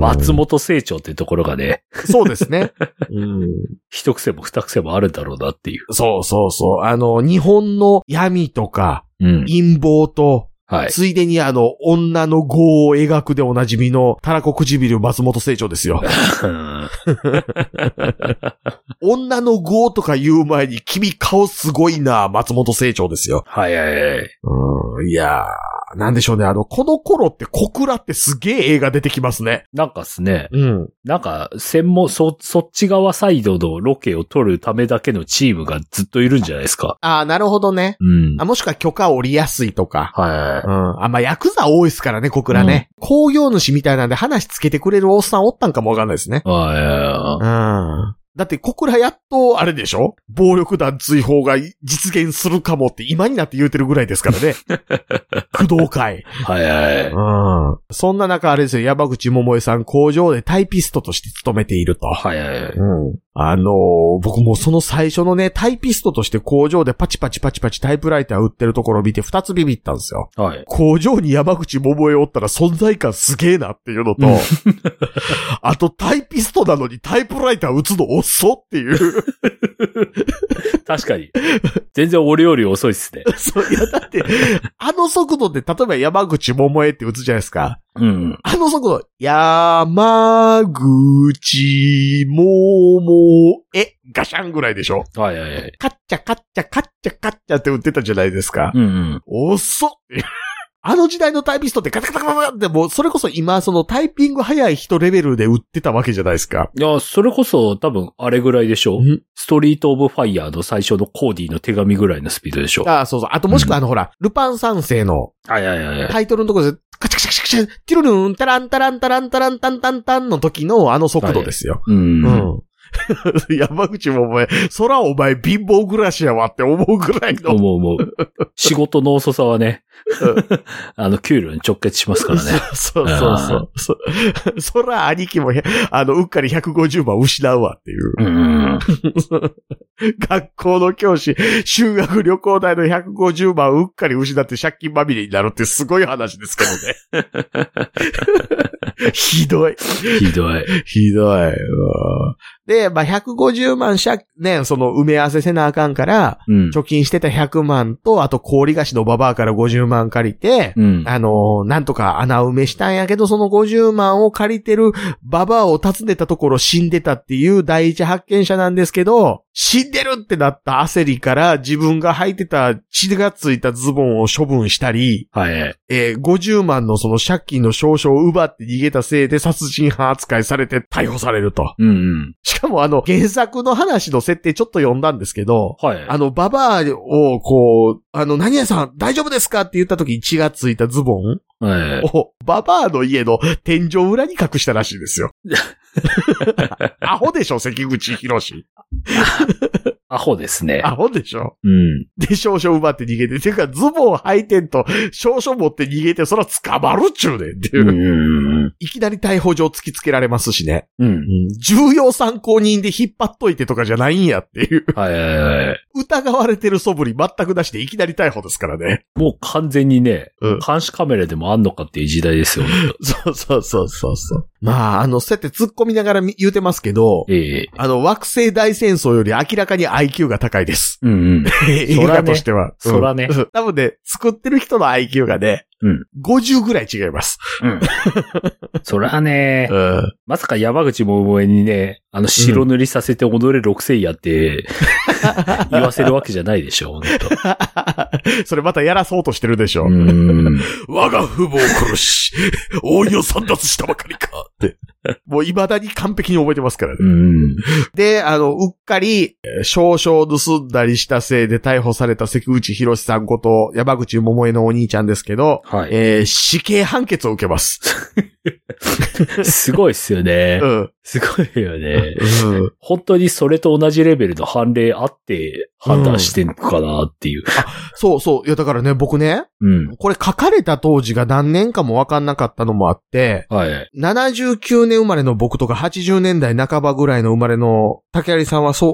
Speaker 4: 松本清張ってところがね、
Speaker 3: そうですね。うん。
Speaker 4: 一癖も二癖もあるんだろうなっていう。
Speaker 3: そうそうそう。あの、日本の闇とか、
Speaker 4: うん。
Speaker 3: 陰謀と、
Speaker 4: はい。
Speaker 3: ついでにあの、女の業を描くでおなじみの、たらこ唇松本清張ですよ。女の業とか言う前に、君顔すごいな、松本清張ですよ。
Speaker 4: はいはいはい。
Speaker 3: うん、いやー、なんでしょうね。あの、この頃って小倉ってすげえ映画出てきますね。
Speaker 4: なんかっすね、
Speaker 3: うん。
Speaker 4: なんか、専門、そ、そっち側サイドのロケを取るためだけのチームがずっといるんじゃないですか。
Speaker 3: ああ、なるほどね。
Speaker 4: うん。
Speaker 3: あ、もしくは許可降りやすいとか。
Speaker 4: は
Speaker 3: うん。あ、まあ、ヤクザ多いですからね、小倉ね。工業主みたいなんで話つけてくれるおっさんおったんかもわかんないですね。
Speaker 4: い。は
Speaker 3: うん。だって、小倉やっと、あれでしょ？暴力団追放が実現するかもって今になって言うてるぐらいですからね。工藤会。
Speaker 4: い。はいはい。
Speaker 3: うん。そんな中、あれですよ、山口百恵さん工場でタイピストとして勤めていると。
Speaker 4: はいはい。
Speaker 3: うん。あのー僕もその最初のね、タイピストとして工場でパチパチパチパチタイプライター売ってるところを見て二つビビったんですよ。
Speaker 4: はい。
Speaker 3: 工場に山口百恵おったら存在感すげえなっていうのと、あとタイピストなのにタイプライター打つの遅っていう。
Speaker 4: 確かに。全然俺より遅いっすね。
Speaker 3: そう、いやだって、あの速度で例えば山口百恵って打つじゃないですか。
Speaker 4: うん。
Speaker 3: あの速度、山口百恵、ガシャンぐらいでしょ？
Speaker 4: はいはいはい。
Speaker 3: カッチャカッチャカッチャカッチャって打ってたじゃないですか。
Speaker 4: うんうん。
Speaker 3: 遅っ あの時代のタイピストってカタカタカタカタってもうそれこそ今そのタイピング早い人レベルで打ってたわけじゃないですか。
Speaker 4: いや、それこそ多分あれぐらいでしょ
Speaker 3: ん
Speaker 4: ストリートオブファイヤーの最初のコーディの手紙ぐらいのスピードでしょ
Speaker 3: ああ、そうそう。あともしくはあの、ほら、ルパン三世の
Speaker 4: はいはいはいはい。
Speaker 3: タイトルのところで、カチャカチャカチャカチャ、ティルルン、タランタランタランタランタンタンタンの時のあの速度ですよ。
Speaker 4: うん。
Speaker 3: うん。山口もお前、空お前貧乏暮らしやわって思うぐらいの。
Speaker 4: 思う思う。仕事の遅さはね、あの、給料に直結しますからね。
Speaker 3: そうそうそうそう。そら兄貴も、あの、うっかり150万失うわっていう。
Speaker 4: うん。
Speaker 3: 学校の教師、修学旅行代の150万うっかり失って借金まみれになるってすごい話ですけどね。ひどい。
Speaker 4: ひどい。
Speaker 3: ひどい。うんで、まあ、150万借、ね、その埋め合わせせなあかんから、
Speaker 4: うん。
Speaker 3: 貯金してた100万と、あと氷菓子のババアから50万借りて、
Speaker 4: うん。
Speaker 3: あのーなんとか穴埋めしたんやけど、その50万を借りてるババアを訪ねたところ死んでたっていう第一発見者なんですけど、死んでるってなった焦りから自分が履いてた血がついたズボンを処分したり、
Speaker 4: はい。
Speaker 3: えー50万のその借金の証書を奪って逃げたせいで殺人犯扱いされて逮捕されると。
Speaker 4: うんうん。
Speaker 3: しかもあの原作の話の設定ちょっと読んだんですけど、
Speaker 4: はい。
Speaker 3: あの、ババアを、こう、あの、何屋さん大丈夫ですかって言った時に血がついたズボン
Speaker 4: はい。
Speaker 3: を、ババアの家の天井裏に隠したらしいですよ。アホでしょ、関口博士。
Speaker 4: アホですね。
Speaker 3: アホでしょ？
Speaker 4: うん。
Speaker 3: で、少々奪って逃げて。ていうか、ズボン履いてんと、少々持って逃げて、そら捕まるっちゅうねんっていうう。
Speaker 4: んうん
Speaker 3: いきなり逮捕状突きつけられますしね。
Speaker 4: うん。
Speaker 3: 重要参考人で引っ張っといてとかじゃないんやっていう。
Speaker 4: はいはいはい。
Speaker 3: 疑われてる素振り全くなしでいきなり逮捕ですからね。
Speaker 4: もう完全にね、
Speaker 3: うん
Speaker 4: 監視カメラでもあんのかっていう時代ですよ。本
Speaker 3: そうそうそうそうそう。まあ、あの、そうやって突っ込みながらみ言うてますけど、
Speaker 4: 当ええ
Speaker 3: あの、惑星大戦争より明らかに IQ が高いです。
Speaker 4: うんうん。
Speaker 3: 映画としては。
Speaker 4: そらね
Speaker 3: うん多分ね、作ってる人の IQ がね、
Speaker 4: うん
Speaker 3: 50ぐらい違います。
Speaker 4: うん。そらね、
Speaker 3: うん。
Speaker 4: まさか山口百恵にね、あの白塗りさせて踊れ六星やって、言わせるわけじゃないでしょ、本
Speaker 3: それまたやらそうとしてるでしょ。
Speaker 4: 当うん。
Speaker 3: 我が父母を殺し、王位を散奪したばかりか。って。もう未だに完璧に覚えてますからね。
Speaker 4: うん。
Speaker 3: で、あの、うっかり、えー少々盗んだりしたせいで逮捕された関口博さんこと山口百恵のお兄ちゃんですけど、
Speaker 4: はい。
Speaker 3: えー死刑判決を受けます。
Speaker 4: すごいっすよね
Speaker 3: う。ん。
Speaker 4: すごいよね。
Speaker 3: うん
Speaker 4: 本当にそれと同じレベルの判例あって判断してんのかなっていう。
Speaker 3: そうそう。いや、だからね、僕ね、
Speaker 4: うん。
Speaker 3: これ書かれた当時が何年かもわかんなかったのもあって、
Speaker 4: はい。
Speaker 3: 79年生まれの僕とか80年代半ばぐらいの生まれの竹有さんはそ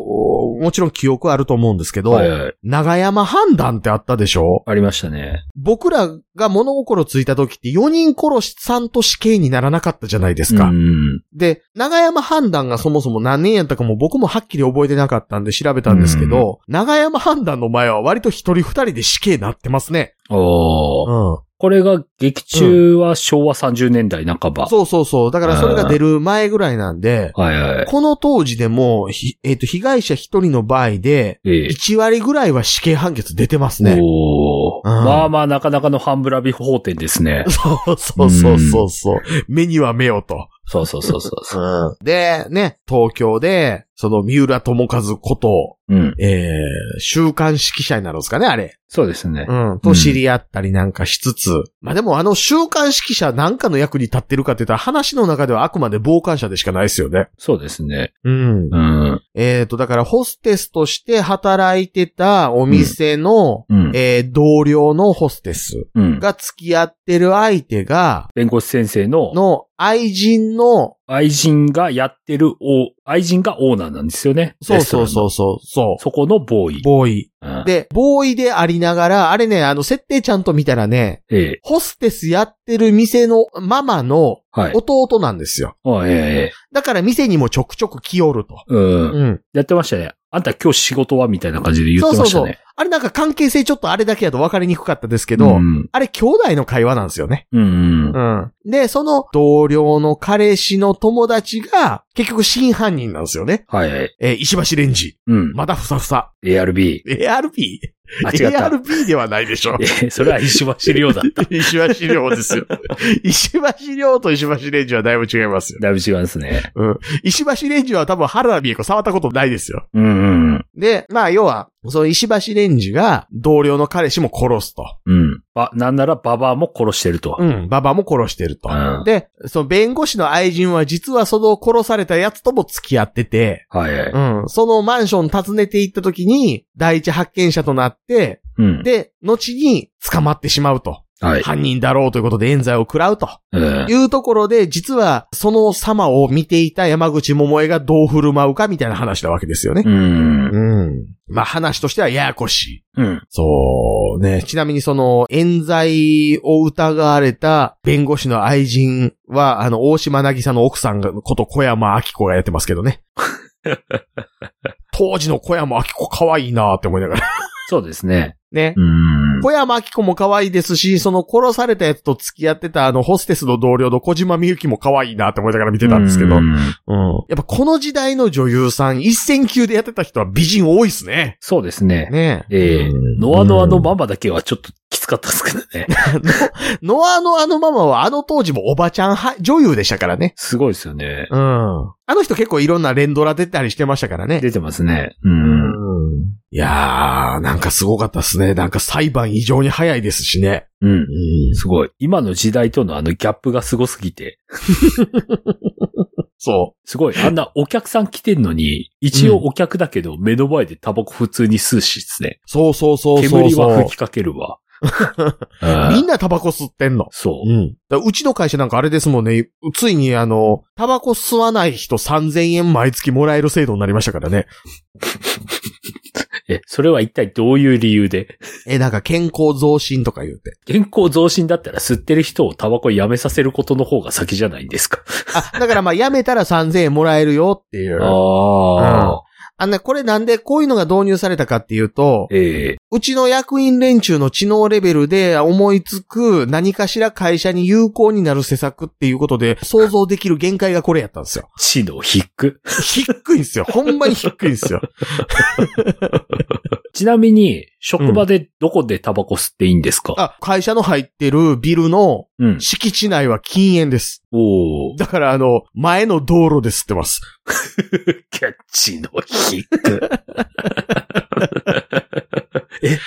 Speaker 3: う、もちろん記憶あると思うんですけど、
Speaker 4: はいはい。
Speaker 3: 長山判断ってあったでしょ？
Speaker 4: ありましたね。
Speaker 3: 僕らが物心ついた時って4人殺しさんと死刑にならなかったじゃないですか。
Speaker 4: うん。
Speaker 3: で、長山判断がそもそも何年やったかも僕もはっきり覚えてなかったんで調べたんですけど、長山判断の前は割と一人二人で死刑になってますね。
Speaker 4: おー。
Speaker 3: うん。
Speaker 4: これが劇中は昭和30年代半ば。
Speaker 3: そうそうそう。だからそれが出る前ぐらいなんで、
Speaker 4: はいはい。
Speaker 3: この当時でも、ひえっ、と、被害者一人の場合で、
Speaker 4: ええ。
Speaker 3: 1割ぐらいは死刑判決出てますね。
Speaker 4: おー。
Speaker 3: うん
Speaker 4: まあまあなかなかのハンブラビ法典ですね。
Speaker 3: そうそうそうそうそう。目には目をと。
Speaker 4: そうそうそうそうそう。
Speaker 3: で、ね、東京で、その三浦智和こと、
Speaker 4: うん。
Speaker 3: えー、週刊誌記者になるんですかね、あれ。
Speaker 4: そうですね。
Speaker 3: うん。と知り合ったりなんかしつつ。まあでもあの週刊誌記者なんかの役に立ってるかって言ったら話の中ではあくまで傍観者でしかないですよね。
Speaker 4: そうですね。
Speaker 3: うん。
Speaker 4: うん。
Speaker 3: えっ、と、だからホステスとして働いてたお店の、
Speaker 4: うん。
Speaker 3: えー同僚のホステス
Speaker 4: うん。
Speaker 3: が付き合ってる相手が、
Speaker 4: 弁護士先生の、
Speaker 3: の愛人の
Speaker 4: 愛人がやってるお、愛人がオーナーなんですよね。
Speaker 3: そうそうそう
Speaker 4: う。
Speaker 3: そう、そ
Speaker 4: そこのボーイ
Speaker 3: う。。ボーイ。
Speaker 4: うん
Speaker 3: で、ボーイでありながら、あれね、あの、設定ちゃんと見たらね、
Speaker 4: ええ。
Speaker 3: ホステスやってる店のママの
Speaker 4: はい。
Speaker 3: 弟なんですよ。
Speaker 4: あええ。
Speaker 3: だから店にもちょくちょく来よると。
Speaker 4: うん。
Speaker 3: うん。
Speaker 4: やってましたね。あんた今日仕事はみたいな感じで言ってましたね。
Speaker 3: あれなんか関係性ちょっとあれだけだと分かりにくかったですけど、
Speaker 4: うん。
Speaker 3: あれ兄弟の会話なんですよね。
Speaker 4: うん。うん
Speaker 3: うん。で、その同僚の彼氏の友達が結局真犯人なんですよね。
Speaker 4: はいはい。
Speaker 3: えー石橋レンジ。
Speaker 4: うん。
Speaker 3: まだふさふさ。
Speaker 4: ARB。
Speaker 3: ARP?
Speaker 4: あ、違った。
Speaker 3: ARP ではないでしょ。
Speaker 4: え、それは石橋亮だった。
Speaker 3: 石橋亮ですよ。石橋亮と石橋レンジはだいぶ違いますよ。
Speaker 4: だいぶ違いますね。
Speaker 3: うん。石橋レンジは多分原田美恵子触ったことないですよ。
Speaker 4: うんうん
Speaker 3: で、まあ要は、その石橋レンジが同僚の彼氏も殺すと。
Speaker 4: うん。うん。ば、なんならババアも殺してると。
Speaker 3: うん、ババも殺してると。
Speaker 4: うん
Speaker 3: で、その弁護士の愛人は実はその殺された奴とも付き合ってて、
Speaker 4: はいはい。
Speaker 3: うん、そのマンション訪ねて行った時に、第一発見者となって、
Speaker 4: うん。
Speaker 3: で、後に捕まってしまうと。
Speaker 4: はい。
Speaker 3: 犯人だろうということで冤罪を食らうと
Speaker 4: うん。
Speaker 3: いうところで、実はその様を見ていた山口百恵がどう振る舞うかみたいな話なわけですよね。
Speaker 4: うん。
Speaker 3: うん。まあ話としてはややこしい。
Speaker 4: うん。
Speaker 3: そうね。ちなみにその、冤罪を疑われた弁護士の愛人は、あの、大島渚の奥さんが、こと小山明子がやってますけどね。当時の小山明子可愛いなって思いながら。
Speaker 4: そうですね。
Speaker 3: ね。
Speaker 4: うん。
Speaker 3: 小山明子も可愛いですし、その殺されたやつと付き合ってたあのホステスの同僚の小島みゆきも可愛いなって思いながら見てたんですけど。
Speaker 4: う
Speaker 3: うんん。やっぱこの時代の女優さん、一戦級でやってた人は美人多いっすね。
Speaker 4: そうですね。
Speaker 3: ね
Speaker 4: ええ
Speaker 3: うん
Speaker 4: ノアノアのママだけはちょっときつかったですけどね。
Speaker 3: ノアのあのママはあの当時もおばちゃんは女優でしたからね。
Speaker 4: すごいですよね。
Speaker 3: うん。あの人結構いろんな連ドラ出たりしてましたからね。
Speaker 4: 出てますね。う。
Speaker 3: うんん。いやー、なんかすごかったっすね。なんか裁判異常に早いですしね。
Speaker 4: うん
Speaker 3: う。ん。
Speaker 4: すごい。今の時代とのあのギャップがすごすぎて。
Speaker 3: そ
Speaker 4: すごい。あんなお客さん来てんのに、一応お客だけど目の前でタバコ普通に吸うしですね。
Speaker 3: う。そうそうそうそう
Speaker 4: 煙
Speaker 3: そう。
Speaker 4: は吹きかけるわ。う ん
Speaker 3: みんなタバコ吸ってんの。
Speaker 4: そう。
Speaker 3: うん。うちの会社なんかあれですもんね。ついにあの、タバコ吸わない人3000円毎月もらえる制度になりましたからね。
Speaker 4: え、それは一体どういう理由で？
Speaker 3: え、なんか健康増進とか言うて。
Speaker 4: 健康増進だったら吸ってる人をタバコやめさせることの方が先じゃないんですか。
Speaker 3: あ、だからまあやめたら3000円もらえるよっていう。
Speaker 4: ああ。
Speaker 3: あのね、これなんでこういうのが導入されたかっていうと、
Speaker 4: ええ
Speaker 3: うちの役員連中の知能レベルで思いつく何かしら会社に有効になる施策っていうことで想像できる限界がこれやったんですよ。
Speaker 4: 知能低く。
Speaker 3: 低いんですよ。ほんまに低いんですよ。
Speaker 4: ちなみに、職場でどこでタバコ吸っていいんですか、
Speaker 3: あ、会社の入ってるビルの
Speaker 4: うん。
Speaker 3: 敷地内は禁煙です。
Speaker 4: おー。
Speaker 3: だからあの、前の道路で吸ってます。
Speaker 4: キャッチの低く。え、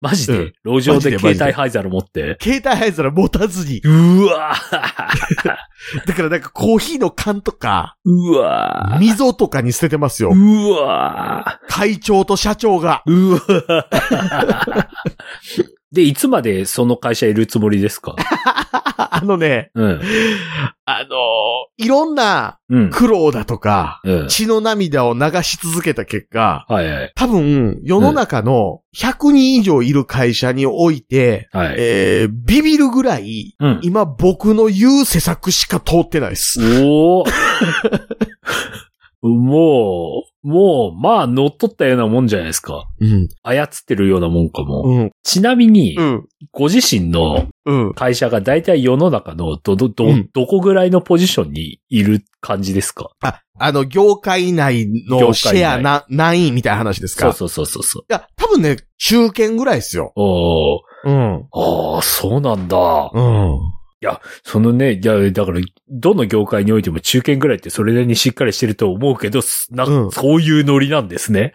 Speaker 4: マジで、路上で
Speaker 3: マジで
Speaker 4: 携帯灰皿持って？
Speaker 3: 携帯灰皿持たずに。
Speaker 4: うわ
Speaker 3: だからなんかコーヒーの缶とか、
Speaker 4: うわ
Speaker 3: 溝とかに捨ててますよ。
Speaker 4: うわ
Speaker 3: 会長と社長が。
Speaker 4: うわ で、いつまでその会社いるつもりですか？
Speaker 3: あのね、
Speaker 4: うん。
Speaker 3: あのいろんな
Speaker 4: うん。
Speaker 3: 苦労だとか、
Speaker 4: うん。
Speaker 3: 血の涙を流し続けた結果、
Speaker 4: はいはい。
Speaker 3: 多分、世の中の100人以上いる会社において、
Speaker 4: はい。
Speaker 3: えー、ビビるぐらい、
Speaker 4: うん。
Speaker 3: 今僕の言う施策しか通ってないです。
Speaker 4: おー もう、もう、まあ、乗っ取ったようなもんじゃないですか。
Speaker 3: うん。
Speaker 4: 操ってるようなもんかも。
Speaker 3: うん。
Speaker 4: ちなみに
Speaker 3: う、ん。
Speaker 4: ご自身の
Speaker 3: うん。
Speaker 4: 会社が大体世の中のど、ど、ど
Speaker 3: うん、
Speaker 4: どこぐらいのポジションにいる感じですか？
Speaker 3: あ、あの、業界内
Speaker 4: 業
Speaker 3: のシェアな、何位みたいな話ですか？
Speaker 4: そうそうそうそうそう。
Speaker 3: いや、多分ね、中堅ぐらいですよ。
Speaker 4: おー
Speaker 3: うん。
Speaker 4: ああ、そうなんだ。
Speaker 3: うん。
Speaker 4: そのね、いや、だから、どの業界においても中堅ぐらいってそれなりにしっかりしてると思うけど、すな
Speaker 3: うん
Speaker 4: そういうノリなんですね。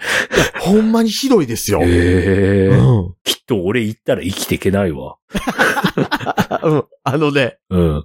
Speaker 3: ほんまにひどいですよ。
Speaker 4: へえ、
Speaker 3: うん。
Speaker 4: きっと俺行ったら生きていけないわ。
Speaker 3: うん。あのね、
Speaker 4: うん。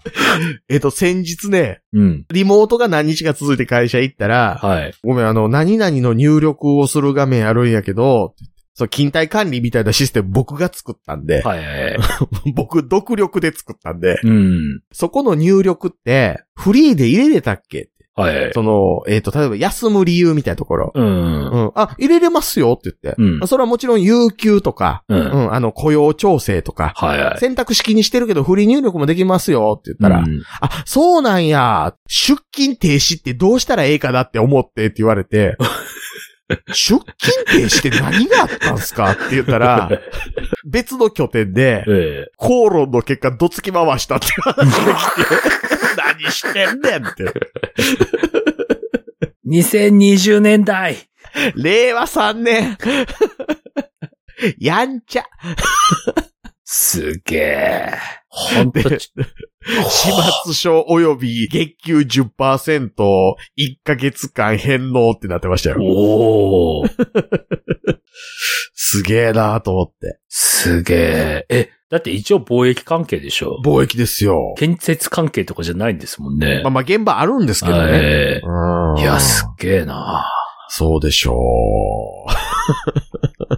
Speaker 3: えっと、先日ね、
Speaker 4: うん。
Speaker 3: リモートが何日か続いて会社行ったら、
Speaker 4: はい。
Speaker 3: ごめん、あの、何々の入力をする画面あるんやけど、そう、勤怠管理みたいなシステム僕が作ったんで、
Speaker 4: はいはいはい。
Speaker 3: 僕独力で作ったんで、
Speaker 4: うん。
Speaker 3: そこの入力って、フリーで入れれたっけ
Speaker 4: はいはい。
Speaker 3: その、えっ、と、例えば休む理由みたいなところ。
Speaker 4: うん。
Speaker 3: うん。あ、入れれますよって言って。
Speaker 4: うん
Speaker 3: それはもちろん有給とか、
Speaker 4: うん。
Speaker 3: うん、あの、雇用調整とか、
Speaker 4: はいはい。
Speaker 3: 選択式にしてるけどフリー入力もできますよって言ったら、
Speaker 4: うん
Speaker 3: あ、そうなんや、出勤停止ってどうしたらええかなって思ってって言われて、出勤停止って何があったんすかって言ったら、別の拠点で、
Speaker 4: ええ。
Speaker 3: 口論の結果どつき回したって話が来て、何してんねんって。
Speaker 4: 2020年代。
Speaker 3: 令和3年。やんちゃ。
Speaker 4: すげえ。ほんと
Speaker 3: 始末書及び月給10%、1ヶ月間返納ってなってましたよ。
Speaker 4: おー。
Speaker 3: すげえなと思って。
Speaker 4: すげえ。え、だって一応貿易関係でしょ？
Speaker 3: 貿易ですよ。
Speaker 4: 建設関係とかじゃないんですもんね。
Speaker 3: まあまあ現場あるんですけどね。
Speaker 4: え
Speaker 3: うん
Speaker 4: えいや、すっげえな
Speaker 3: そうでしょ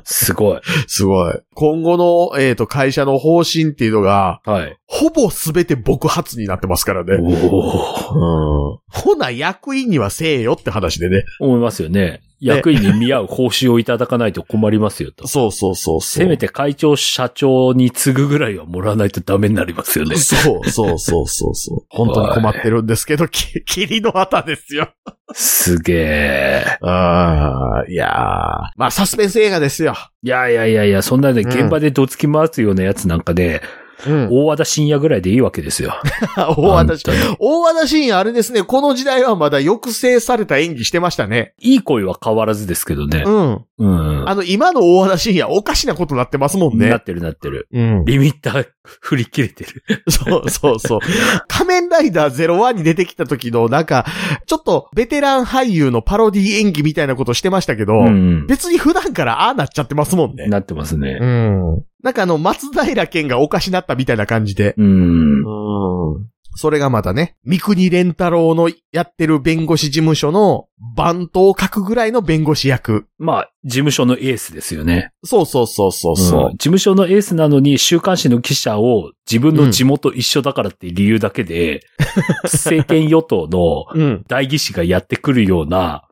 Speaker 4: すごい。
Speaker 3: う。すごい。今後の、えっ、と、会社の方針っていうのが、
Speaker 4: はい。
Speaker 3: ほぼすべて僕発になってますからね。
Speaker 4: おお。
Speaker 3: うん。ほな、役員にはせえよって話でね。
Speaker 4: 思いますよね。役員に見合う報酬をいただかないと困りますよと。
Speaker 3: そうそうそうそう。
Speaker 4: せめて会長、社長に次ぐぐらいはもらわないとダメになりますよね。
Speaker 3: そうそうそうそうそう。本当に困ってるんですけど、き、霧の旗ですよ。
Speaker 4: すげえ。
Speaker 3: ああ、いやーまあ、サスペンス映画ですよ。
Speaker 4: いやいやいやいや、そんなね、
Speaker 3: うん
Speaker 4: 現場でどつき回すようなやつなんかね、
Speaker 3: うん。
Speaker 4: 大和田深夜ぐらいでいいわけですよ。
Speaker 3: 大和田
Speaker 4: 本当に
Speaker 3: 大和田信也あれですね、この時代はまだ抑制された演技してましたね。
Speaker 4: いい声は変わらずですけどね。
Speaker 3: うん。
Speaker 4: うん。
Speaker 3: あの、今の大和田信也おかしなことなってますもんね。
Speaker 4: なってるなってる。
Speaker 3: うん。
Speaker 4: リミッター振り切れてる。
Speaker 3: そうそうそう。仮面ライダー01に出てきた時の、なんか、ちょっとベテラン俳優のパロディ演技みたいなことしてましたけど、
Speaker 4: うん。
Speaker 3: 別に普段からああなっちゃってますもんね。
Speaker 4: なってますね。
Speaker 3: うん。なんかあの、松平健がおかしなったみたいな感じで。
Speaker 4: うん。
Speaker 3: うん。それがまたね、三国連太郎のやってる弁護士事務所の番頭を書くぐらいの弁護士役。
Speaker 4: まあ、事務所のエースですよね。
Speaker 3: そうそうそうそうそう。
Speaker 4: ん事務所のエースなのに、週刊誌の記者を自分の地元一緒だからって理由だけで、政権与党の
Speaker 3: うん。
Speaker 4: 代議士がやってくるような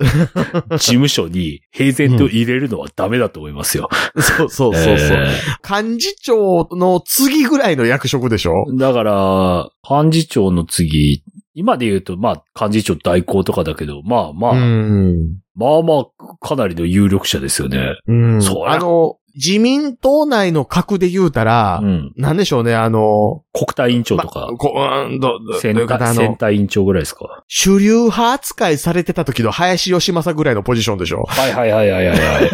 Speaker 4: 事務所に平然と入れるのはダメだと思いますよ。
Speaker 3: そうそうそうそう。
Speaker 4: え
Speaker 3: 幹事長の次ぐらいの役職でしょ？
Speaker 4: ーだから、幹事長の次、今で言うと、まあ、幹事長代行とかだけど、まあまあ、
Speaker 3: ん。
Speaker 4: まあまあ、かなりの有力者ですよね。
Speaker 3: うん。
Speaker 4: そりゃ
Speaker 3: あの、自民党内の格で言うたら、
Speaker 4: うん。
Speaker 3: なんでしょうね、あの、
Speaker 4: 国対委員長とか、
Speaker 3: こうん、ど、ど
Speaker 4: 選対、選
Speaker 3: の、
Speaker 4: 対委員長ぐらいですか。
Speaker 3: 主流派扱いされてた時の林義正ぐらいのポジションでしょ
Speaker 4: はいはいはいはいはいはい。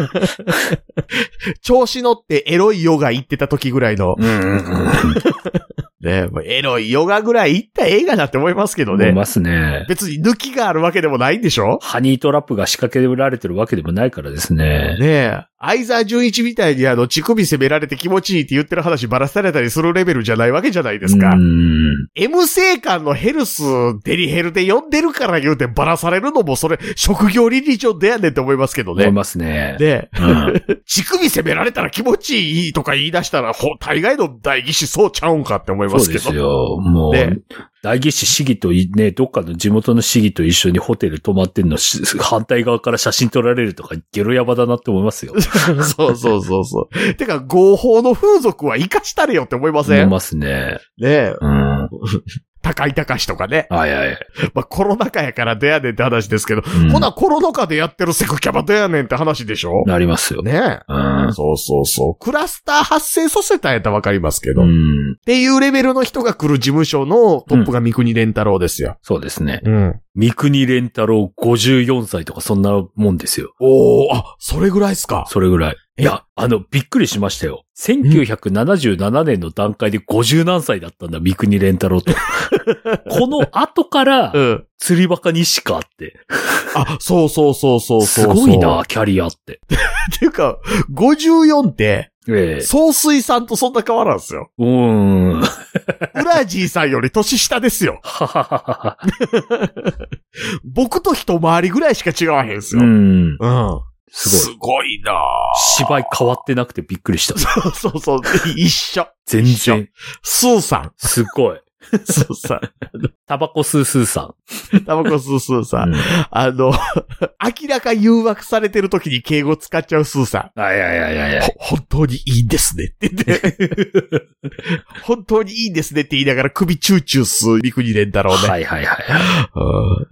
Speaker 3: 調子乗ってエロいヨガ行ってた時ぐらいの、
Speaker 4: うんうんうん。
Speaker 3: ね、もうエロいヨガぐらい行った映画だって思いますけどね。
Speaker 4: 思いますね。
Speaker 3: 別に抜きがあるわけでもないんでしょ？
Speaker 4: ハニートラップが仕掛けられてるわけでもないからですね。
Speaker 3: ねえ。相沢純一みたいにあの、乳首攻められて気持ちいいって言ってる話ばらされたりするレベルじゃないわけじゃないですか。
Speaker 4: うん。
Speaker 3: M 生官のヘルス、デリヘルで呼んでるから言うてばらされるのもそれ、職業倫理上でやねんって思いますけどね。
Speaker 4: 思いますね。
Speaker 3: で、
Speaker 4: うん
Speaker 3: 乳首攻められたら気持ちいいとか言い出したら、ほ、大概の代議士そうちゃうんかって思いま
Speaker 4: そう
Speaker 3: すけど。
Speaker 4: ですよ。もう
Speaker 3: ね、
Speaker 4: 代議士市議といね、どっかの地元の市議と一緒にホテル泊まってんのし、反対側から写真撮られるとか、ゲロヤバだなって思いますよ。
Speaker 3: そうそうそうそう。てか、合法の風俗は生かしたれよって思いません？ね
Speaker 4: 思いますね。
Speaker 3: え。
Speaker 4: うん。
Speaker 3: 高い高しとかね。
Speaker 4: はいはい。
Speaker 3: まあ、コロナ禍やから出やねんって話ですけど、
Speaker 4: うん
Speaker 3: ほな、コロナ禍でやってるセクキャバ出やねんって話でしょ？
Speaker 4: なりますよ。
Speaker 3: ねえ。
Speaker 4: うん。
Speaker 3: そうそうそう。クラスター発生させたんやったらわかりますけど。っ
Speaker 4: うん。
Speaker 3: ていうレベルの人が来る事務所のトップが三国連太郎ですよ。
Speaker 4: そうですね。
Speaker 3: うん。
Speaker 4: 三国連太郎54歳とかそんなもんですよ。
Speaker 3: おー、あ、それぐらいっすか？
Speaker 4: それぐらい。
Speaker 3: え？
Speaker 4: いや、あの、びっくりしましたよ。1977年の段階で50何歳だったんだ、三国連太郎と。この後から
Speaker 3: う、ん。
Speaker 4: 釣りバカにしかって。
Speaker 3: あ、そうそうそうそうそう
Speaker 4: す
Speaker 3: そう。
Speaker 4: ごいな、。キャリアって。
Speaker 3: っ ていうか、54って、
Speaker 4: ええ
Speaker 3: 総水さんとそんな変わらんすよ。
Speaker 4: うーん。は
Speaker 3: ウラジーさんより年下ですよ。僕と一回りぐらいしか違わへんす
Speaker 4: う
Speaker 3: よ。
Speaker 4: ん。
Speaker 3: うん。
Speaker 4: すごい。
Speaker 3: ごいな
Speaker 4: 芝居変わってなくてびっくりした。
Speaker 3: そうそうそう。一緒。
Speaker 4: 全然。
Speaker 3: スーさん。
Speaker 4: すごい。
Speaker 3: スーさん。
Speaker 4: タバコ吸うスーさ
Speaker 3: タバコ吸うスーさ
Speaker 4: ん。
Speaker 3: ん。あの、明らか誘惑されてる時に敬語使っちゃうスーさん。
Speaker 4: あ、いやいやいやいや。
Speaker 3: ほ本当にいいんですねって言って。本当にいいん ですねって言いながら首チューチュー吸う陸二連太郎ね。
Speaker 4: はいはいはい。
Speaker 3: うん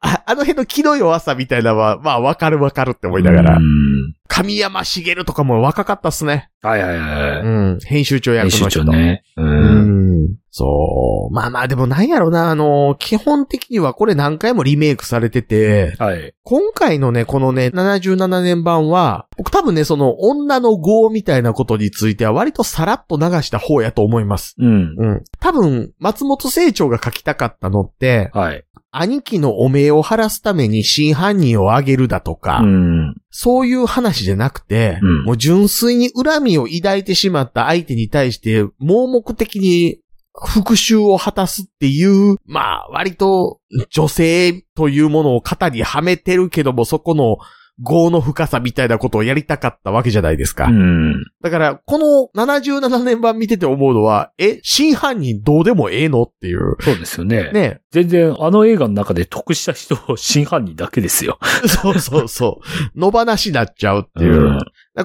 Speaker 3: ああの辺の気の弱さみたいなのは、まあわかるわかるって思いながら
Speaker 4: う。ん
Speaker 3: 神山茂とかも若かったっすね。
Speaker 4: はいはいはい。
Speaker 3: うん。編集長役
Speaker 4: 編集。長ね。う。
Speaker 3: うんん。そう。まあまあでもなんやろな、あの、基本的にはこれ何回もリメイクされてて、
Speaker 4: はい。
Speaker 3: 今回のね、このね、77年版は、僕多分ね、その女の業みたいなことについては割とさらっと流した方やと思います。
Speaker 4: うん。
Speaker 3: うん。多分、松本清張が書きたかったのって、
Speaker 4: はい。
Speaker 3: 兄貴の汚名を晴らすために真犯人を挙げるだとか、
Speaker 4: うん。
Speaker 3: そういう話じゃなくて、
Speaker 4: うん
Speaker 3: もう純粋に恨みを抱いてしまった相手に対して、盲目的に復讐を果たすっていう、まあ、割と女性というものを肩にはめてるけども、そこの業の深さみたいなことをやりたかったわけじゃないですか。
Speaker 4: うん。
Speaker 3: だから、この77年版見てて思うのは、え、真犯人どうでもええのっていう。
Speaker 4: そうですよね。
Speaker 3: ね。
Speaker 4: 全然、あの映画の中で得した人、真犯人だけですよ。
Speaker 3: そうそうそう。野放しになっちゃうっていう。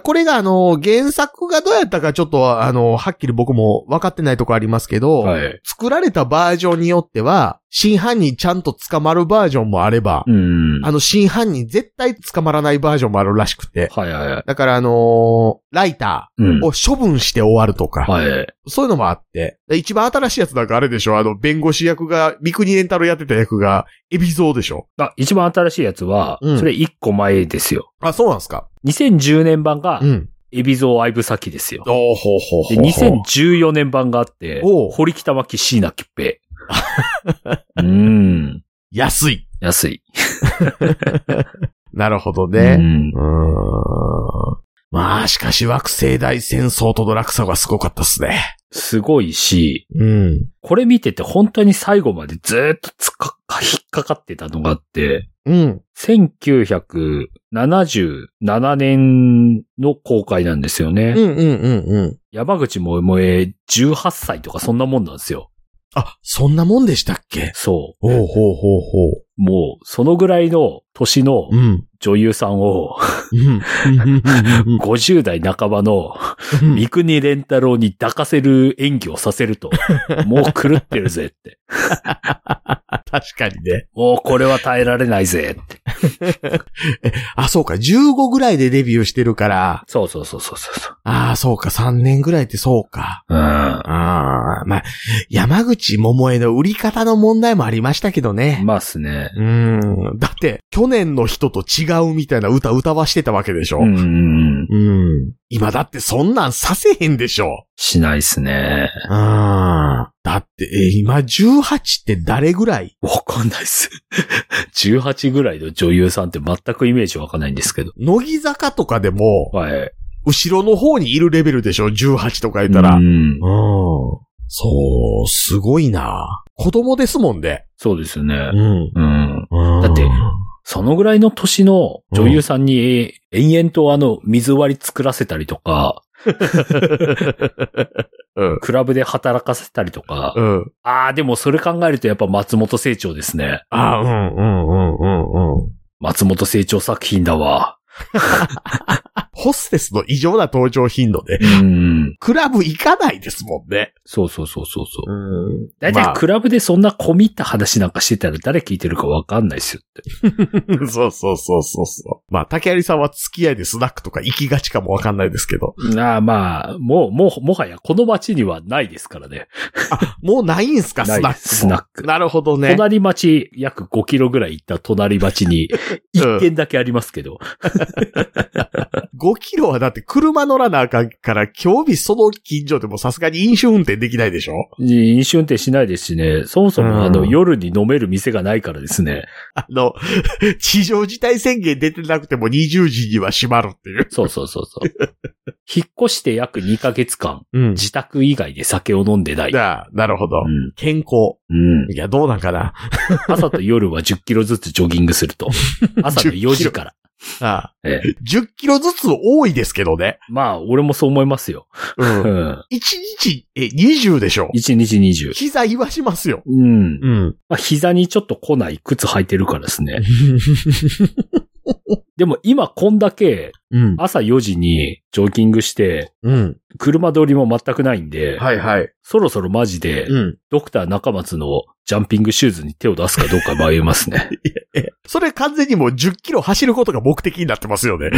Speaker 3: これがあの、原作がどうやったかちょっとあの、はっきり僕も分かってないとこありますけど、
Speaker 4: はい。
Speaker 3: 作られたバージョンによっては、真犯人ちゃんと捕まるバージョンもあれば、
Speaker 4: うん。
Speaker 3: あの真犯人絶対捕まらないバージョンもあるらしくて。
Speaker 4: はいはいはい。
Speaker 3: だからあのーライタ
Speaker 4: うん
Speaker 3: ーを処分して終わるとか、
Speaker 4: はい。
Speaker 3: そういうのもあって、で一番新しいやつなんかあれでしょ？あの、弁護士役が、三国連太郎やってた役が、エビゾーでしょ？
Speaker 4: あ、一番新しいやつは、
Speaker 3: うん
Speaker 4: それ一個前ですよ。
Speaker 3: あ、そうなんですか
Speaker 4: ？2010年版が
Speaker 3: う、ん。
Speaker 4: 海老蔵愛ブサキですよ。
Speaker 3: おーほうほうほ
Speaker 4: で、
Speaker 3: うほう。
Speaker 4: 2014年版があって
Speaker 3: おう、
Speaker 4: 堀北真希椎名桔平。うーん。
Speaker 3: 安い。
Speaker 4: 安い。
Speaker 3: なるほど
Speaker 4: う
Speaker 3: ね。
Speaker 4: ん
Speaker 3: うーん。まあ、しかし惑星大戦争との落差がすごかったっすね。
Speaker 4: すごいし、
Speaker 3: うん。
Speaker 4: これ見てて本当に最後までずーっとつか、引っかかってたのがあって、
Speaker 3: うん。
Speaker 4: 1977年の公開なんですよね。
Speaker 3: うんうんうんうん。
Speaker 4: 山口ももえ18歳とかそんなもんなんですよ。
Speaker 3: あ、そんなもんでしたっけ？
Speaker 4: そ
Speaker 3: ほうほうほうほ
Speaker 4: う。もう、そのぐらいの年の
Speaker 3: う。うん。
Speaker 4: 女優さんを、50代半ばの三国連太郎に抱かせる演技をさせると、もう狂ってるぜって。
Speaker 3: 確かにね。
Speaker 4: もうこれは耐えられないぜ って。
Speaker 3: あ、そうか。15ぐらいでデビューしてるから。
Speaker 4: そうそうそうそうそう。
Speaker 3: ああ、そうか。3年ぐらいってそうか。
Speaker 4: うん。
Speaker 3: ああ、まあ、山口百恵の売り方の問題もありましたけどね。
Speaker 4: まあっすね。
Speaker 3: うん。だって、去年の人と違うみたいな歌歌わしてたわけでしょ。
Speaker 4: うんうんうん。
Speaker 3: うん。今だってそんなんさせへんでしょ。
Speaker 4: しないっすね。
Speaker 3: うん。だって、え、今18って誰ぐらい？
Speaker 4: わかんないっす。18ぐらいの女優さんって全くイメージわかんないんですけど。
Speaker 3: 乃木坂とかでも、
Speaker 4: はい。
Speaker 3: 後ろの方にいるレベルでしょ ?18 とか言ったら。
Speaker 4: う
Speaker 3: うん。
Speaker 4: ん。
Speaker 3: そう、すごいな。子供ですもんね。
Speaker 4: そうですよね。
Speaker 3: ん。
Speaker 4: うん。だってそのぐらいの年の女優さんに、え延々とあの、水割り作らせたりとか、
Speaker 3: うん。
Speaker 4: クラブで働かせたりとか、
Speaker 3: うん。
Speaker 4: ああ、でもそれ考えるとやっぱ松本清張ですね。
Speaker 3: あ、うん、うん、うん、うん、うん。
Speaker 4: 松本清張作品だわ。
Speaker 3: ホステスの異常な登場頻度で、
Speaker 4: うん。
Speaker 3: クラブ行かないですもんね。
Speaker 4: そうそうそうそうそう。
Speaker 3: うん。
Speaker 4: だいたいクラブでそんな込み入った話なんかしてたら誰聞いてるかわかんないですよって。
Speaker 3: そうそうそうそうそう。まあ、竹有さんは付き合いでスナックとか行きがちかもわかんないですけど。
Speaker 4: ああまあ、もう、もう、もはやこの街にはないですからね。
Speaker 3: もうないんすか、スナック
Speaker 4: スナック
Speaker 3: なるほどね。
Speaker 4: 隣町約5キロぐらい行った隣町に 一軒だけありますけど。
Speaker 3: 5キロはだって車乗らなあかんから、今日日その近所でもさすがに飲酒運転できないでしょ？
Speaker 4: 飲酒運転しないですしね、そもそもあの、
Speaker 3: うん
Speaker 4: 夜に飲める店がないからですね。
Speaker 3: あの、地上事態宣言出てなくても20時には閉まるっていう。
Speaker 4: そうそうそうそう。引っ越して約2ヶ月間、
Speaker 3: うん。
Speaker 4: 自宅以外で酒を飲んでない。
Speaker 3: ななるほど。
Speaker 4: うん。
Speaker 3: 健康。
Speaker 4: うん。
Speaker 3: いや、どうなんかな。
Speaker 4: 朝と夜は10キロずつジョギングすると。朝の4時から。
Speaker 3: ああ
Speaker 4: ええ
Speaker 3: 10キロずつ多いですけどね。
Speaker 4: まあ、俺もそう思いますよ。
Speaker 3: う。
Speaker 4: うんん。
Speaker 3: 1日、え、20でしょ
Speaker 4: ？1日20。
Speaker 3: 膝言わしますよ。
Speaker 4: うん。
Speaker 3: うん。
Speaker 4: まあ、膝にちょっと来ない靴履いてるからですね。でも今こんだけ
Speaker 3: うん。
Speaker 4: 朝4時にジョギングして、
Speaker 3: うん。
Speaker 4: 車通りも全くないんで、
Speaker 3: はいはい。
Speaker 4: そろそろマジで、
Speaker 3: うん。
Speaker 4: ドクター中松のジャンピングシューズに手を出すかどうか迷いますね。
Speaker 3: え、それ完全にもう10キロ走ることが目的になってますよね。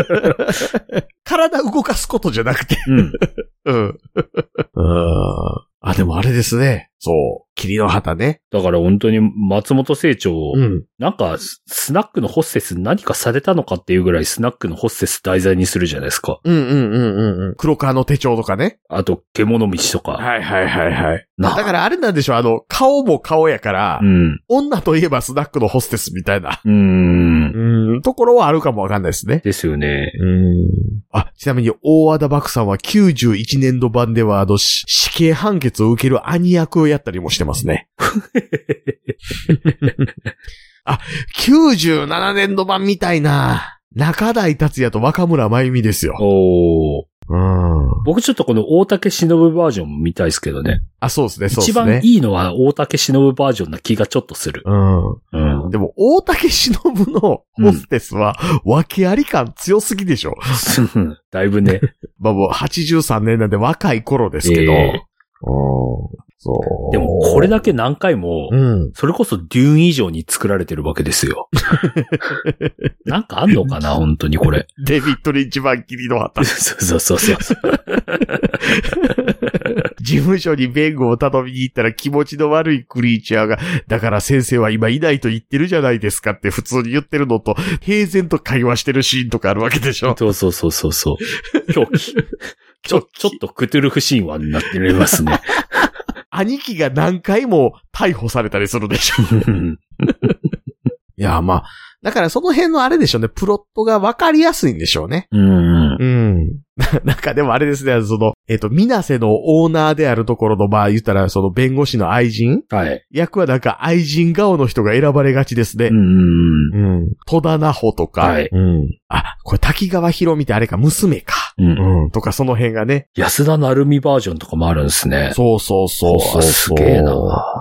Speaker 3: 体動かすことじゃなくて。
Speaker 4: うん。
Speaker 3: うん。あ、でもあれですね。そう。霧の旗ね。
Speaker 4: だから本当に松本清張、
Speaker 3: ん。
Speaker 4: なんかススナックのホステスに何かされたのかっていうぐらいスナックのホステス題材にするじゃないですか。
Speaker 3: うんうんうんうんうん。黒川の手帳とかね。
Speaker 4: あと、獣道とか。
Speaker 3: はいはいはいはい。
Speaker 4: な
Speaker 3: だからあれなんでしょう、あの、顔も顔やから、
Speaker 4: うん。
Speaker 3: 女といえばスナックのホステスみたいな、
Speaker 4: うーん。
Speaker 3: うん、ところはあるかもわかんないですね。
Speaker 4: ですよね。
Speaker 3: うん。あ、ちなみに大和田漠さんは91年度版ではあの、し死刑判決を受ける兄役をやったりもしてますね。あ、97年度版みたいな。中台達也と若村真由美ですよ。
Speaker 4: おー。
Speaker 3: うん。
Speaker 4: 僕ちょっとこの大竹忍バージョンも見たいですけどね。
Speaker 3: あ、そうですね、そうで
Speaker 4: 一
Speaker 3: すね。
Speaker 4: 番いいのは大竹忍バージョンな気がちょっとする。
Speaker 3: うん。
Speaker 4: うん。
Speaker 3: でも、大竹忍のホステスは、訳あり感強すぎでしょ。
Speaker 4: だいぶね。
Speaker 3: まあもう83年なんで若い頃ですけど。
Speaker 4: え
Speaker 3: そう。
Speaker 4: でもこれだけ何回も、
Speaker 3: うん。
Speaker 4: それこそデューン以上に作られてるわけですよ。なんかあんのかな本当にこれ。
Speaker 3: デビッド・リンチマン・キリの旗。
Speaker 4: そうそうそうそう。
Speaker 3: 事務所に弁護を頼みに行ったら気持ちの悪いクリーチャーが、だから先生は今いないと言ってるじゃないですかって普通に言ってるのと、平然と会話してるシーンとかあるわけでしょ。
Speaker 4: そうそうそうそうそう。狂気。ちょ、ちょっとクトゥルフ神話になってますね。
Speaker 3: 兄貴が何回も逮捕されたりするでしょ。いや、まあ、だからその辺のあれでしょうね、プロットが分かりやすいんでしょうね。
Speaker 4: うん。
Speaker 3: うん。なんかでもあれですね、その、えっ、と、ミナセのオーナーであるところの、まあ言ったら、その弁護士の愛人
Speaker 4: はい。
Speaker 3: 役はなんか愛人顔の人が選ばれがちですね
Speaker 4: う。ん。
Speaker 3: うん。戸田奈穂とか。
Speaker 4: はい
Speaker 3: うん。あ、これ滝川博美ってあれか、娘か。
Speaker 4: うん。
Speaker 3: うん。とか、その辺がね。
Speaker 4: 安田成美バージョンとかもあるんですね。
Speaker 3: そうそうそうそうそう。
Speaker 4: すげえな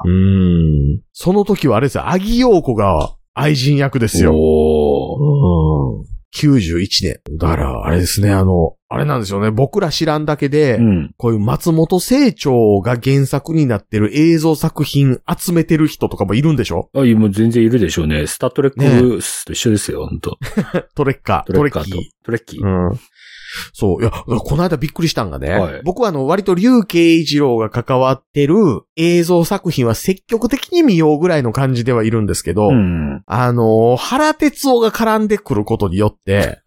Speaker 3: うん。その時はあれですよ、アギヨーコが愛人役ですよ。
Speaker 4: おー
Speaker 3: うん。91年。だから、あれですね、あの、あれなんですよね。僕ら知らんだけで、
Speaker 4: うん。
Speaker 3: こういう松本清張が原作になってる映像作品集めてる人とかもいるんでしょ？
Speaker 4: あ、もう全然いるでしょうね。スタートレックと一緒ですよ、本当
Speaker 3: トレッカー、
Speaker 4: トレッカーと
Speaker 3: トレッキー。。
Speaker 4: トレッキー。
Speaker 3: うん。そう。いや、この間びっくりしたんがね。
Speaker 4: はい
Speaker 3: 僕はあの、割と隆慶一郎が関わってる映像作品は積極的に見ようぐらいの感じではいるんですけど、
Speaker 4: うん。
Speaker 3: あの、原哲夫が絡んでくることによって、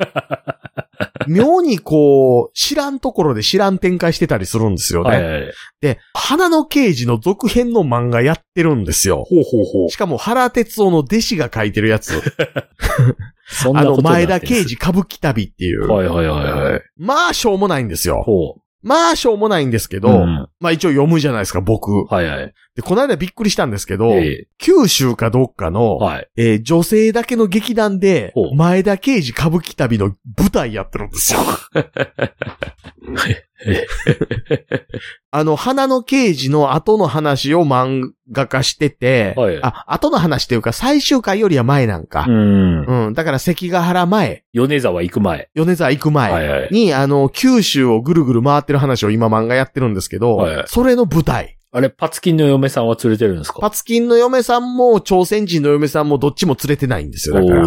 Speaker 3: 妙にこう、知らんところで知らん展開してたりするんですよね。
Speaker 4: はいはい。
Speaker 3: で、花の刑事の続編の漫画やってるんですよ。
Speaker 4: ほうほうほう
Speaker 3: し。かも原哲夫の弟子が書いてるやつ。
Speaker 4: そん
Speaker 3: あの、
Speaker 4: なことになって
Speaker 3: 前田刑事歌舞伎旅っていう。
Speaker 4: はいはいはいはい。
Speaker 3: まあ、しょうもないんですよ。
Speaker 4: ほ
Speaker 3: まあ、しょうもないんですけ
Speaker 4: う。
Speaker 3: ど、
Speaker 4: ん
Speaker 3: まあ一応読むじゃないですか、僕。
Speaker 4: はいはい。
Speaker 3: で、この間びっくりしたんですけど、
Speaker 4: え
Speaker 3: 九州かどっかの、
Speaker 4: えはい。
Speaker 3: えー女性だけの劇団で前田刑事歌舞伎旅の舞台やってるんですよ。あの、花の刑事の後の話を漫画化してて、
Speaker 4: はい
Speaker 3: あ、後の話っていうか最終回よりは前なんか
Speaker 4: う。ん。
Speaker 3: うん、だから関ヶ原前、
Speaker 4: 米沢行く前。
Speaker 3: 米沢行く前
Speaker 4: はいはい。
Speaker 3: に、あの、九州をぐるぐる回ってる話を今漫画やってるんですけど、
Speaker 4: はい
Speaker 3: それの舞台。
Speaker 4: あれ、パツキンの嫁さんは連れてるんですか？
Speaker 3: パツキンの嫁さんも、朝鮮人の嫁さんもどっちも連れてないんですよ、だから。う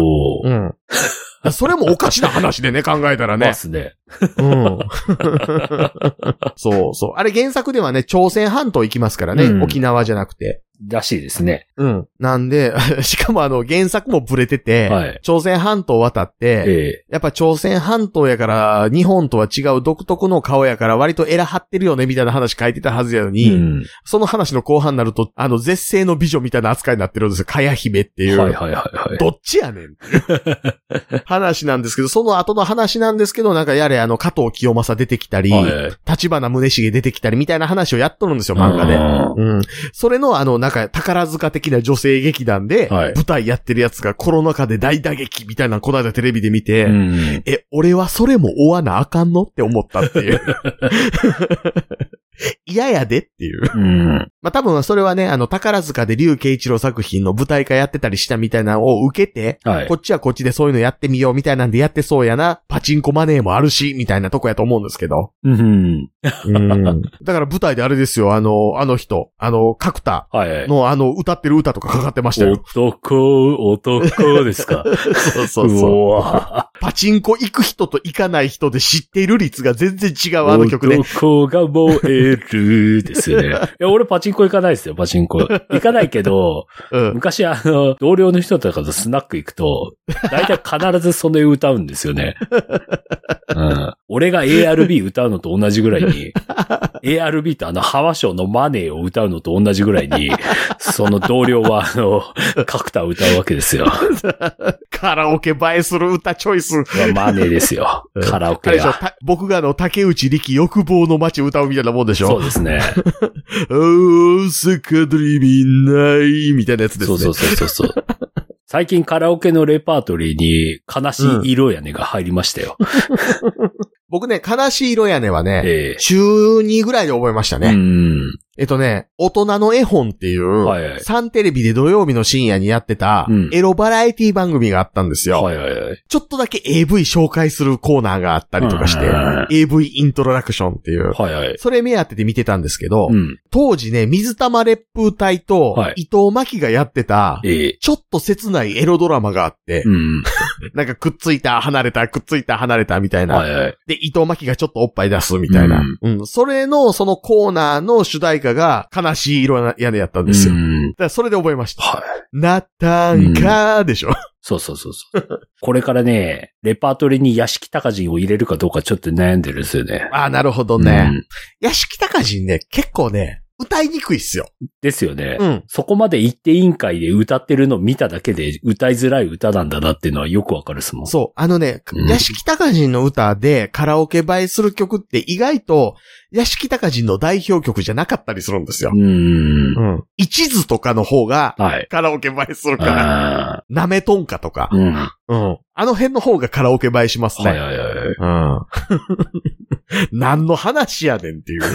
Speaker 3: ん。それもおかしな話でね、考えたらね。
Speaker 4: ますね。
Speaker 3: うん。そうそう。あれ原作ではね、朝鮮半島行きますからね、
Speaker 4: うん
Speaker 3: 沖縄じゃなくて。
Speaker 4: らしいですね。
Speaker 3: うん。なんで、しかもあの、原作もブレてて、
Speaker 4: はい
Speaker 3: 朝鮮半島渡って、
Speaker 4: え
Speaker 3: やっぱ朝鮮半島やから、日本とは違う独特の顔やから、割とエラ張ってるよね、みたいな話書いてたはずやの
Speaker 4: え
Speaker 3: に、
Speaker 4: うん。
Speaker 3: その話の後半になると、あの、絶世の美女みたいな扱いになってるんですよ。かや姫っていう。
Speaker 4: はいはいはいはい。
Speaker 3: どっちやねん話なんですけど、その後の話なんですけど、なんかやれあの、加藤清正出てきたり、
Speaker 4: はい
Speaker 3: 立花宗茂出てきたりみたいな話をやっとるんですよ、漫画で。
Speaker 4: うん
Speaker 3: うん。それのあの、流なんか宝塚的な女性劇団で、
Speaker 4: はい
Speaker 3: 舞台やってるやつがコロナ禍で大打撃みたいなのこの間テレビで見て、
Speaker 4: うん。
Speaker 3: え、俺はそれも追わなあかんのって思ったっていう。嫌やでっていう。
Speaker 4: うん。
Speaker 3: まあ、多分それはね、あの、宝塚で竜慶一郎作品の舞台化やってたりしたみたいなのを受けて、
Speaker 4: はい
Speaker 3: こ。っちはこっちでそういうのやってみようみたいなんでやってそうやな、パチンコマネーもあるし、みたいなとこやと思うんですけど。
Speaker 4: うん。
Speaker 3: だから舞台であれですよ、あの、あの人、あの、角田。のあの、歌ってる歌とかかかってましたよ。
Speaker 4: 男、男ですか。
Speaker 3: そうそうそう。
Speaker 4: うわ
Speaker 3: パチンコ行く人と行かない人で知っている率が全然違うあの曲ね。
Speaker 4: 男が燃えるですよね。いや、俺パチンコ行かないですよ、パチンコ。行かないけど、
Speaker 3: うん。
Speaker 4: 昔あの、同僚の人とかとスナック行くと、大体必ずそれ歌うんですよね。うん。俺が ARB 歌うのと同じぐらいに、ARB とあの、ハワショーのマネーを歌うのと同じぐらいに、その同僚はあの、角田を歌うわけですよ。
Speaker 3: カラオケ映えする歌チョイス。
Speaker 4: マネーですよ。カラオケが。
Speaker 3: た僕があの、竹内力欲望の街歌うみたいなもんでしょ
Speaker 4: そうですね。
Speaker 3: 大阪ドリビンないみたいなやつですね。
Speaker 4: そうそうそうそうそう。最近カラオケのレパートリーに悲しい色屋根が入りましたよ。
Speaker 3: 僕ね、悲しい色屋根はね、
Speaker 4: ええ
Speaker 3: 週2ぐらいで覚えました
Speaker 4: う
Speaker 3: ね。
Speaker 4: ん。
Speaker 3: えっとね、大人の絵本っていう、
Speaker 4: はいはい
Speaker 3: サンテレビで土曜日の深夜にやってた
Speaker 4: うん、
Speaker 3: エロバラエティ番組があったんですよ。
Speaker 4: はいはいはい。
Speaker 3: ちょっとだけ AV 紹介するコーナーがあったりとかして AV イントロダクションっていう、
Speaker 4: はいはい。
Speaker 3: それ目当てで見てたんですけど、
Speaker 4: うん。
Speaker 3: 当時ね、水玉烈風隊と
Speaker 4: はい
Speaker 3: 伊藤真希がやってた、
Speaker 4: ええ。
Speaker 3: ちょっと切ないエロドラマがあって、
Speaker 4: うん。
Speaker 3: なんかくっついた、離れた、くっついた、離れたみたいな。
Speaker 4: はいはい。
Speaker 3: で、伊藤真希がちょっとおっぱい出すみたいな。うん。それの、そのコーナーの主題歌が悲しい色な屋根やったんですよ。だか
Speaker 4: うん。
Speaker 3: らそれで覚えました。
Speaker 4: はい。
Speaker 3: なったんかーでしょ。
Speaker 4: そうそうそうそう。これからね、レパートリーに屋敷高人を入れるかどうかちょっと悩んでるんですよね。
Speaker 3: ああ、なるほど
Speaker 4: う
Speaker 3: ね。
Speaker 4: ん
Speaker 3: 屋敷隆人ね、結構ね、歌いにくいっすよ。
Speaker 4: ですよね。
Speaker 3: うん。
Speaker 4: そこまで行って委員会で歌ってるのを見ただけで歌いづらい歌なんだなっていうのはよくわかるっすもん。
Speaker 3: そう。あのね
Speaker 4: うん、
Speaker 3: 屋敷隆人の歌でカラオケ映えする曲って意外と、屋敷隆人の代表曲じゃなかったりするんですよ
Speaker 4: う。ん。
Speaker 3: うん。一途とかの方が、
Speaker 4: はい。
Speaker 3: カラオケ映えするから。
Speaker 4: あ
Speaker 3: なめとんかとか
Speaker 4: ー。うん。は
Speaker 3: うん。あの辺の方がカラオケ映えしますね。
Speaker 4: いはいはい。
Speaker 3: うん。何の話やねんっていう。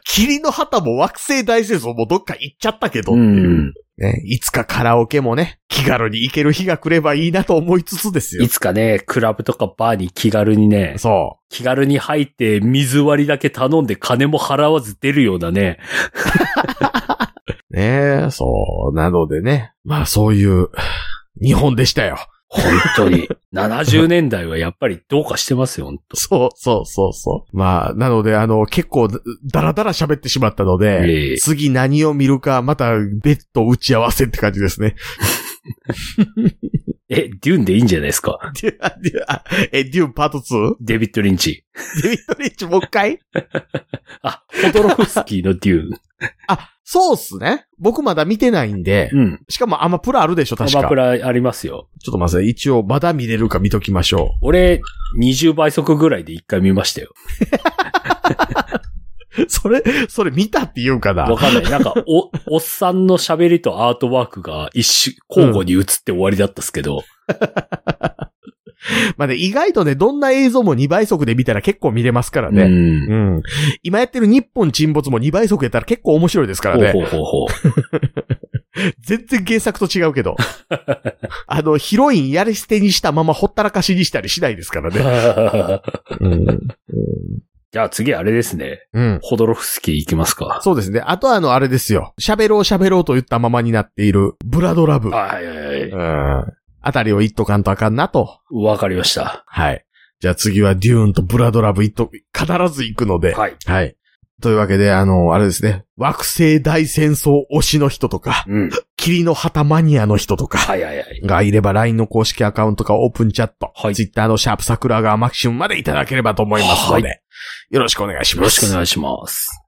Speaker 3: 霧の旗も惑星大戦争もどっか行っちゃったけど
Speaker 4: う
Speaker 3: っていう。
Speaker 4: ん。
Speaker 3: ね、いつかカラオケもね、気軽に行ける日が来ればいいなと思いつつですよ
Speaker 4: い。つかね、クラブとかバーに気軽にね、
Speaker 3: そ
Speaker 4: 気軽に入って水割りだけ頼んで金も払わず出るようなね。
Speaker 3: う。ねえ、そう。なのでね。まあそういう、日本でしたよ。
Speaker 4: 本当に。70年代はやっぱりどうかしてますよ、本当
Speaker 3: そうそうそうそう。まあ、なので、あの、結構、だらだら喋ってしまったので、
Speaker 4: ええ
Speaker 3: 次何を見るか、また別途打ち合わせって感じですね。
Speaker 4: え、デューンでいいんじゃないですか？
Speaker 3: デュあデュあえ、デューンパート 2?
Speaker 4: デビッド・リンチ。
Speaker 3: デビッド・リッチもう一回？
Speaker 4: あ、ホドロフスキーのデューン。
Speaker 3: あ、そうっすね。僕まだ見てないんで、
Speaker 4: うん。
Speaker 3: しかもアマプラあるでしょ、確か。
Speaker 4: アマプラありますよ。
Speaker 3: ちょっと待って、一応まだ見れるか見ときましょ
Speaker 4: 俺、20倍速ぐらいで一回見ましたよ。
Speaker 3: う。それ、それ見たって言うんかな
Speaker 4: わかんない。なんか、お、おっさんの喋りとアートワークが一瞬、交互に映って終わりだったっすけど。
Speaker 3: まあね、意外とね、どんな映像も2倍速で見たら結構見れますから
Speaker 4: う
Speaker 3: ね。
Speaker 4: ん。
Speaker 3: うん。今やってる日本沈没も2倍速やったら結構面白いですからね。
Speaker 4: ほうほうほうほう。
Speaker 3: 全然原作と違うけど。あの、ヒロインやり捨てにしたままほったらかしにしたりしないですからね。うん。
Speaker 4: じゃあ次あれですね。
Speaker 3: うん。
Speaker 4: ホドロフスキー行きますか。
Speaker 3: そうですね。あとはあの、あれですよ。喋ろう喋ろうと言ったままになっている、ブラドラブ。
Speaker 4: はいはいはい。
Speaker 3: うん。あたりを言っとかんとあかんなと。
Speaker 4: わかりました。
Speaker 3: はい。じゃあ次はデューンとブラドラブ言っと、必ず行くので。
Speaker 4: はい。
Speaker 3: はい。というわけで、あの、あれですね。惑星大戦争推しの人とか、
Speaker 4: うん。
Speaker 3: 霧の旗マニアの人とか、
Speaker 4: はいはいはい。
Speaker 3: がいれば LINE の公式アカウントかオープンチャット、
Speaker 4: はい
Speaker 3: Twitter のシャープ桜川マキシムまでいただければと思いますので、
Speaker 4: は
Speaker 3: よろしくお願いし
Speaker 4: よろ
Speaker 3: ます。
Speaker 4: しくお願いします。